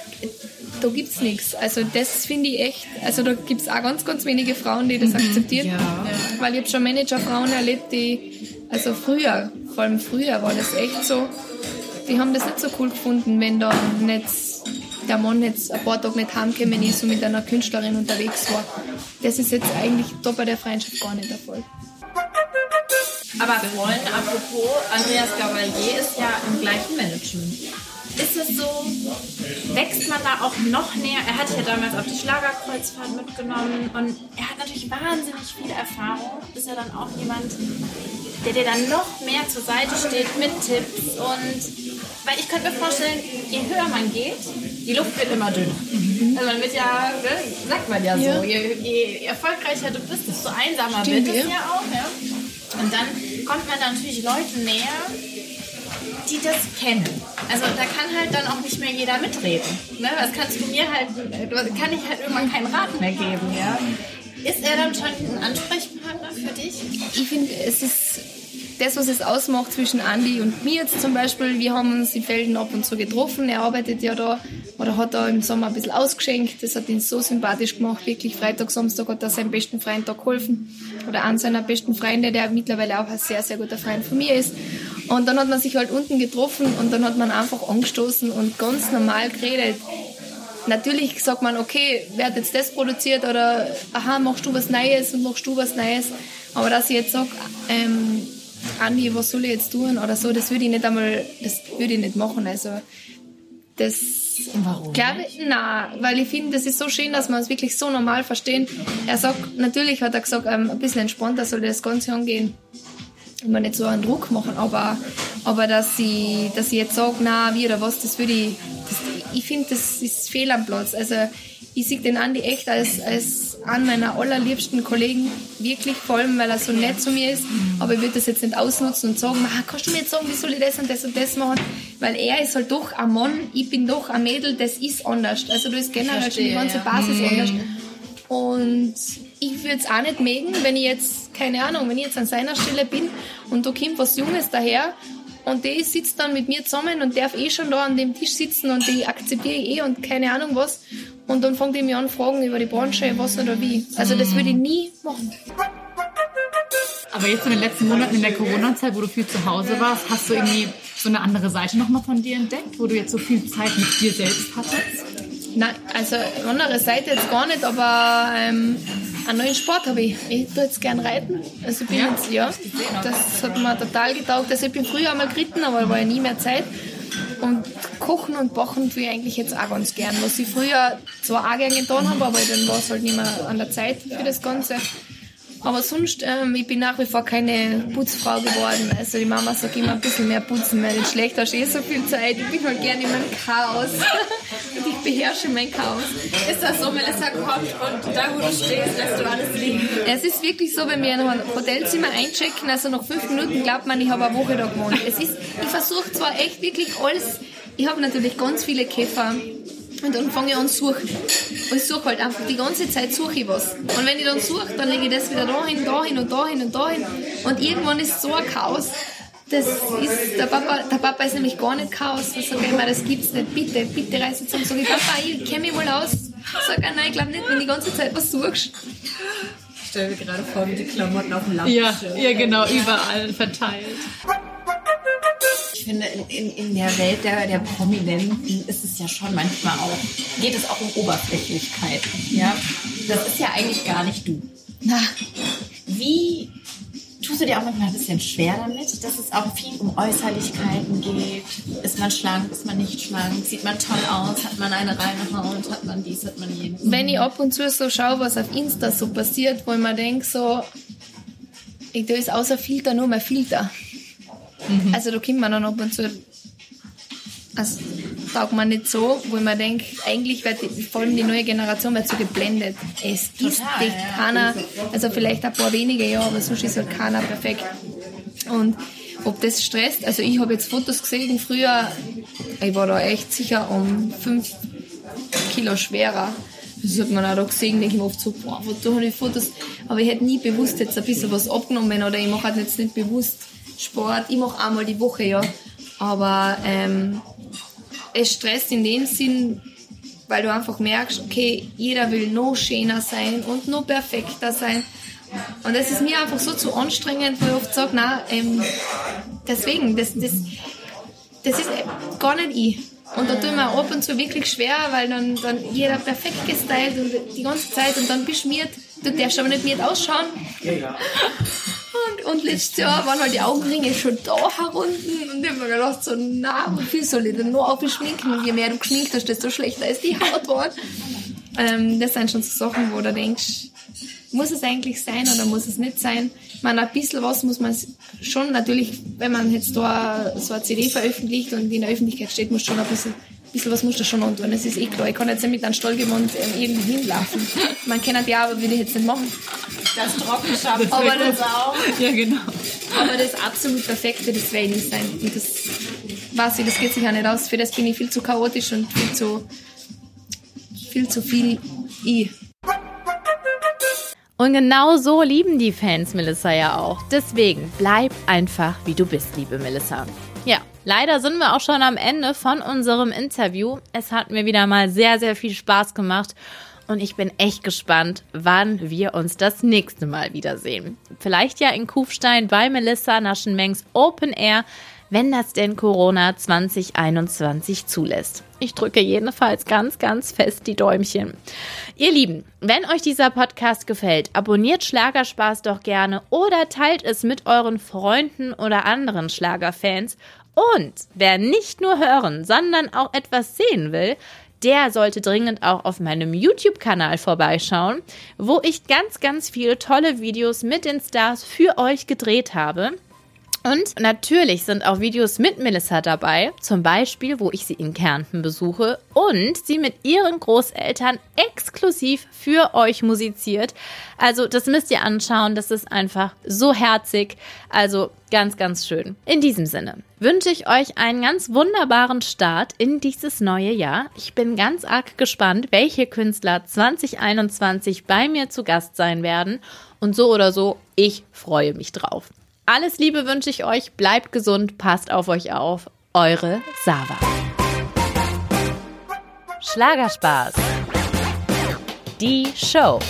da gibt's nichts. Also das finde ich echt. Also da gibt's auch ganz, ganz wenige Frauen, die das akzeptieren. Weil ich habe schon Managerfrauen erlebt, die, also früher, vor allem früher war das echt so, die haben das nicht so cool gefunden, wenn da nicht der Mann jetzt ein paar Tage nicht heimgekommen ist und mit einer Künstlerin unterwegs war. Das ist jetzt eigentlich da bei der Freundschaft gar nicht der Fall. Aber wollen, apropos, Andreas Gavalier ist ja im gleichen Management. Ist es so, wächst man da auch noch näher? Er hat dich ja damals auf die Schlagerkreuzfahrt mitgenommen und er hat natürlich wahnsinnig viel Erfahrung. Ist er dann auch jemand, der dir dann noch mehr zur Seite steht mit Tipps und weil ich könnte mir vorstellen, je höher man geht, die Luft wird immer dünner. Also man wird ja, ne, sagt man ja so, Ja. Je, je erfolgreicher du bist, desto einsamer Stimmt, wird es ja. ja auch. Ja? Und dann kommt man dann natürlich Leuten näher, die das kennen. Also da kann halt dann auch nicht mehr jeder mitreden. Ne? Das kannst du mir halt, kann ich halt irgendwann keinen Rat mehr geben. Ja? Ist er dann schon ein Ansprechpartner für dich? Ich finde, es ist das, was es ausmacht zwischen Andi und mir jetzt zum Beispiel. Wir haben uns in Felden ab und zu getroffen. Er arbeitet ja da oder hat da im Sommer ein bisschen ausgeschenkt. Das hat ihn so sympathisch gemacht. Wirklich Freitag, Samstag hat er seinem besten Freund da geholfen. Oder an seiner besten Freunde, der mittlerweile auch ein sehr, sehr guter Freund von mir ist. Und dann hat man sich halt unten getroffen und dann hat man einfach angestoßen und ganz normal geredet. Natürlich sagt man, okay, wer hat jetzt das produziert oder aha, machst du was Neues und machst du was Neues. Aber dass ich jetzt sage, ähm, Andi, was soll ich jetzt tun oder so, das würde ich nicht einmal, das würde ich nicht machen. Also das Warum? glaube ich, na, weil ich finde, das ist so schön, dass man es wirklich so normal verstehen. Er sagt, natürlich hat er gesagt, ähm, ein bisschen entspannter soll das Ganze angehen immer nicht so einen Druck machen, aber, aber dass ich, dass ich jetzt sage, na, wie oder was, das würde ich, das, ich finde, das ist fehl am Platz. Also, ich sehe den Andi echt als, als einen meiner allerliebsten Kollegen, wirklich, vor allem, weil er so nett zu mir ist, aber ich würde das jetzt nicht ausnutzen und sagen, ah, kannst du mir jetzt sagen, wie soll ich das und das und das machen? Weil er ist halt doch ein Mann, ich bin doch ein Mädel, das ist anders. Also, du ist generell schon die ganze Basis anders. Und ich würde es auch nicht mögen, wenn ich jetzt, keine Ahnung, wenn ich jetzt an seiner Stelle bin und da kommt was Junges daher und der sitzt dann mit mir zusammen und darf eh schon da an dem Tisch sitzen und die akzeptiere ich eh und keine Ahnung was. Und dann fängt er mich an fragen über die Branche, was oder wie. Also das würde ich nie machen. Aber jetzt in den letzten Monaten in der Corona-Zeit, wo du viel zu Hause warst, hast du irgendwie so eine andere Seite nochmal von dir entdeckt, wo du jetzt so viel Zeit mit dir selbst hattest? Nein, also andere Seite jetzt gar nicht, aber ähm, einen neuen Sport habe ich. Ich tue jetzt gern reiten. Also ich bin Ja? jetzt, ja, das hat mir total getaugt. Also ich bin früher einmal geritten, aber da war ja nie mehr Zeit. Und kochen und backen tue ich eigentlich jetzt auch ganz gern. Was ich früher zwar auch gern getan habe, aber dann war es halt nicht mehr an der Zeit für das Ganze. Aber sonst, ähm, ich bin nach wie vor keine Putzfrau geworden. Also die Mama sagt immer ein bisschen mehr putzen, weil nicht schlecht hast du eh so viel Zeit. Ich bin halt gerne in meinem Chaos. [LAUGHS] und ich beherrsche mein Chaos. Ist das so, Melissa kommt und da, wo du stehst, lässt du alles liegen? Es ist wirklich so, wenn wir in ein Hotelzimmer einchecken, also nach fünf Minuten glaubt man, ich habe eine Woche da gewohnt. Es ist, ich versuche zwar echt wirklich alles, ich habe natürlich ganz viele Käfer und dann fange ich an zu suchen. Und ich suche halt einfach die ganze Zeit suche ich was. Und wenn ich dann suche, dann lege ich das wieder dahin, dahin und dahin und dahin. Und irgendwann ist so ein Chaos. Das ist, der Papa, der Papa ist nämlich gar nicht Chaos. Ich sage immer, das gibt's nicht. Bitte, bitte reiß jetzt zusammen. Sag ich, Papa, ich kenne mich wohl aus. Sag er, nein, ich glaube nicht, wenn du die ganze Zeit was suchst. Ich stelle mir gerade vor, wie die Klamotten auf dem Ja, Lampenschirm. ja, genau, überall verteilt. Ich finde, in, in, in der Welt der, der Prominenten ist es ja schon manchmal auch, geht es auch um Oberflächlichkeit. Ja? Das ist ja eigentlich gar nicht du. Na, Wie tust du dir auch manchmal ein bisschen schwer damit, dass es auch viel um Äußerlichkeiten geht? Ist man schlank, ist man nicht schlank? Sieht man toll aus? Hat man eine reine Haut? Hat man dies, hat man jenes? wenn ich ab und zu so schaue, was auf Insta so passiert, wo ich mir denke, so, ich, da ist außer Filter nur mehr Filter. Also da kommt man dann ab und zu, also taugt man nicht so, wo mir denke, eigentlich wird die, vor allem die neue Generation wird so geblendet. Es ist ja. keiner, also vielleicht ein paar wenige, ja, aber sonst ist halt keiner perfekt. Und ob das stresst, also ich habe jetzt Fotos gesehen früher, ich war da echt sicher um fünf Kilo schwerer. Das hat man auch da gesehen, denke ich mir oft so, boah, wozu habe ich Fotos? Aber ich hätte nie bewusst jetzt ein bisschen was abgenommen oder ich mache halt jetzt nicht bewusst Sport. Ich mache einmal die Woche, ja. Aber ähm, es stresst in dem Sinn, weil du einfach merkst, okay, jeder will noch schöner sein und noch perfekter sein. Und das ist mir einfach so zu anstrengend, wo ich oft sage, nein, ähm, deswegen, das, das, das ist gar nicht ich. Und da tue ich mir ab und zu wirklich schwer, weil dann, dann jeder perfekt gestylt und die ganze Zeit und dann beschmiert. Du darfst aber nicht mit ausschauen. [LAUGHS] Und, und letztes Jahr waren halt die Augenringe schon da herunten und ich hab mir gedacht, so, na, viel soll ich denn noch aufschminken? Und je mehr du geschminkt hast, desto schlechter ist die Haut geworden. Ähm, das sind schon so Sachen, wo du denkst, muss es eigentlich sein oder muss es nicht sein? Ich meine, ein bisschen was muss man schon natürlich, wenn man jetzt da so eine CD veröffentlicht und in der Öffentlichkeit steht, muss schon ein bisschen, bisschen was muss da schon antun. Das ist eh klar. Ich kann jetzt nicht mit einem Stallgewand ähm, irgendwie hinlaufen. Man kennt ja, aber würde ich jetzt nicht machen. Das Trockenschaft. Aber das, Ja, genau. aber das absolut Perfekte, das werde ich nicht sein. Und das weiß ich, das geht sich auch nicht aus. Für das bin ich viel zu chaotisch und viel zu, viel zu viel ich. Und genau so lieben die Fans Melissa ja auch. Deswegen bleib einfach, wie du bist, liebe Melissa. Ja, leider sind wir auch schon am Ende von unserem Interview. Es hat mir wieder mal sehr, sehr viel Spaß gemacht. Und ich bin echt gespannt, wann wir uns das nächste Mal wiedersehen. Vielleicht ja in Kufstein bei Melissa Naschenmengs Open Air, wenn das denn Corona 2021 zulässt. Ich drücke jedenfalls ganz, ganz fest die Däumchen. Ihr Lieben, wenn euch dieser Podcast gefällt, abonniert Schlagerspaß doch gerne oder teilt es mit euren Freunden oder anderen Schlagerfans. Und wer nicht nur hören, sondern auch etwas sehen will, der sollte dringend auch auf meinem YouTube-Kanal vorbeischauen, wo ich ganz, ganz viele tolle Videos mit den Stars für euch gedreht habe. Und natürlich sind auch Videos mit Melissa dabei, zum Beispiel, wo ich sie in Kärnten besuche und sie mit ihren Großeltern exklusiv für euch musiziert. Also das müsst ihr anschauen, das ist einfach so herzig, also ganz, ganz schön. In diesem Sinne wünsche ich euch einen ganz wunderbaren Start in dieses neue Jahr. Ich bin ganz arg gespannt, welche Künstler 2021 bei mir zu Gast sein werden. Und so oder so, ich freue mich drauf. Alles Liebe wünsche ich euch, bleibt gesund, passt auf euch auf. Eure Sava. Schlagerspaß. Die Show.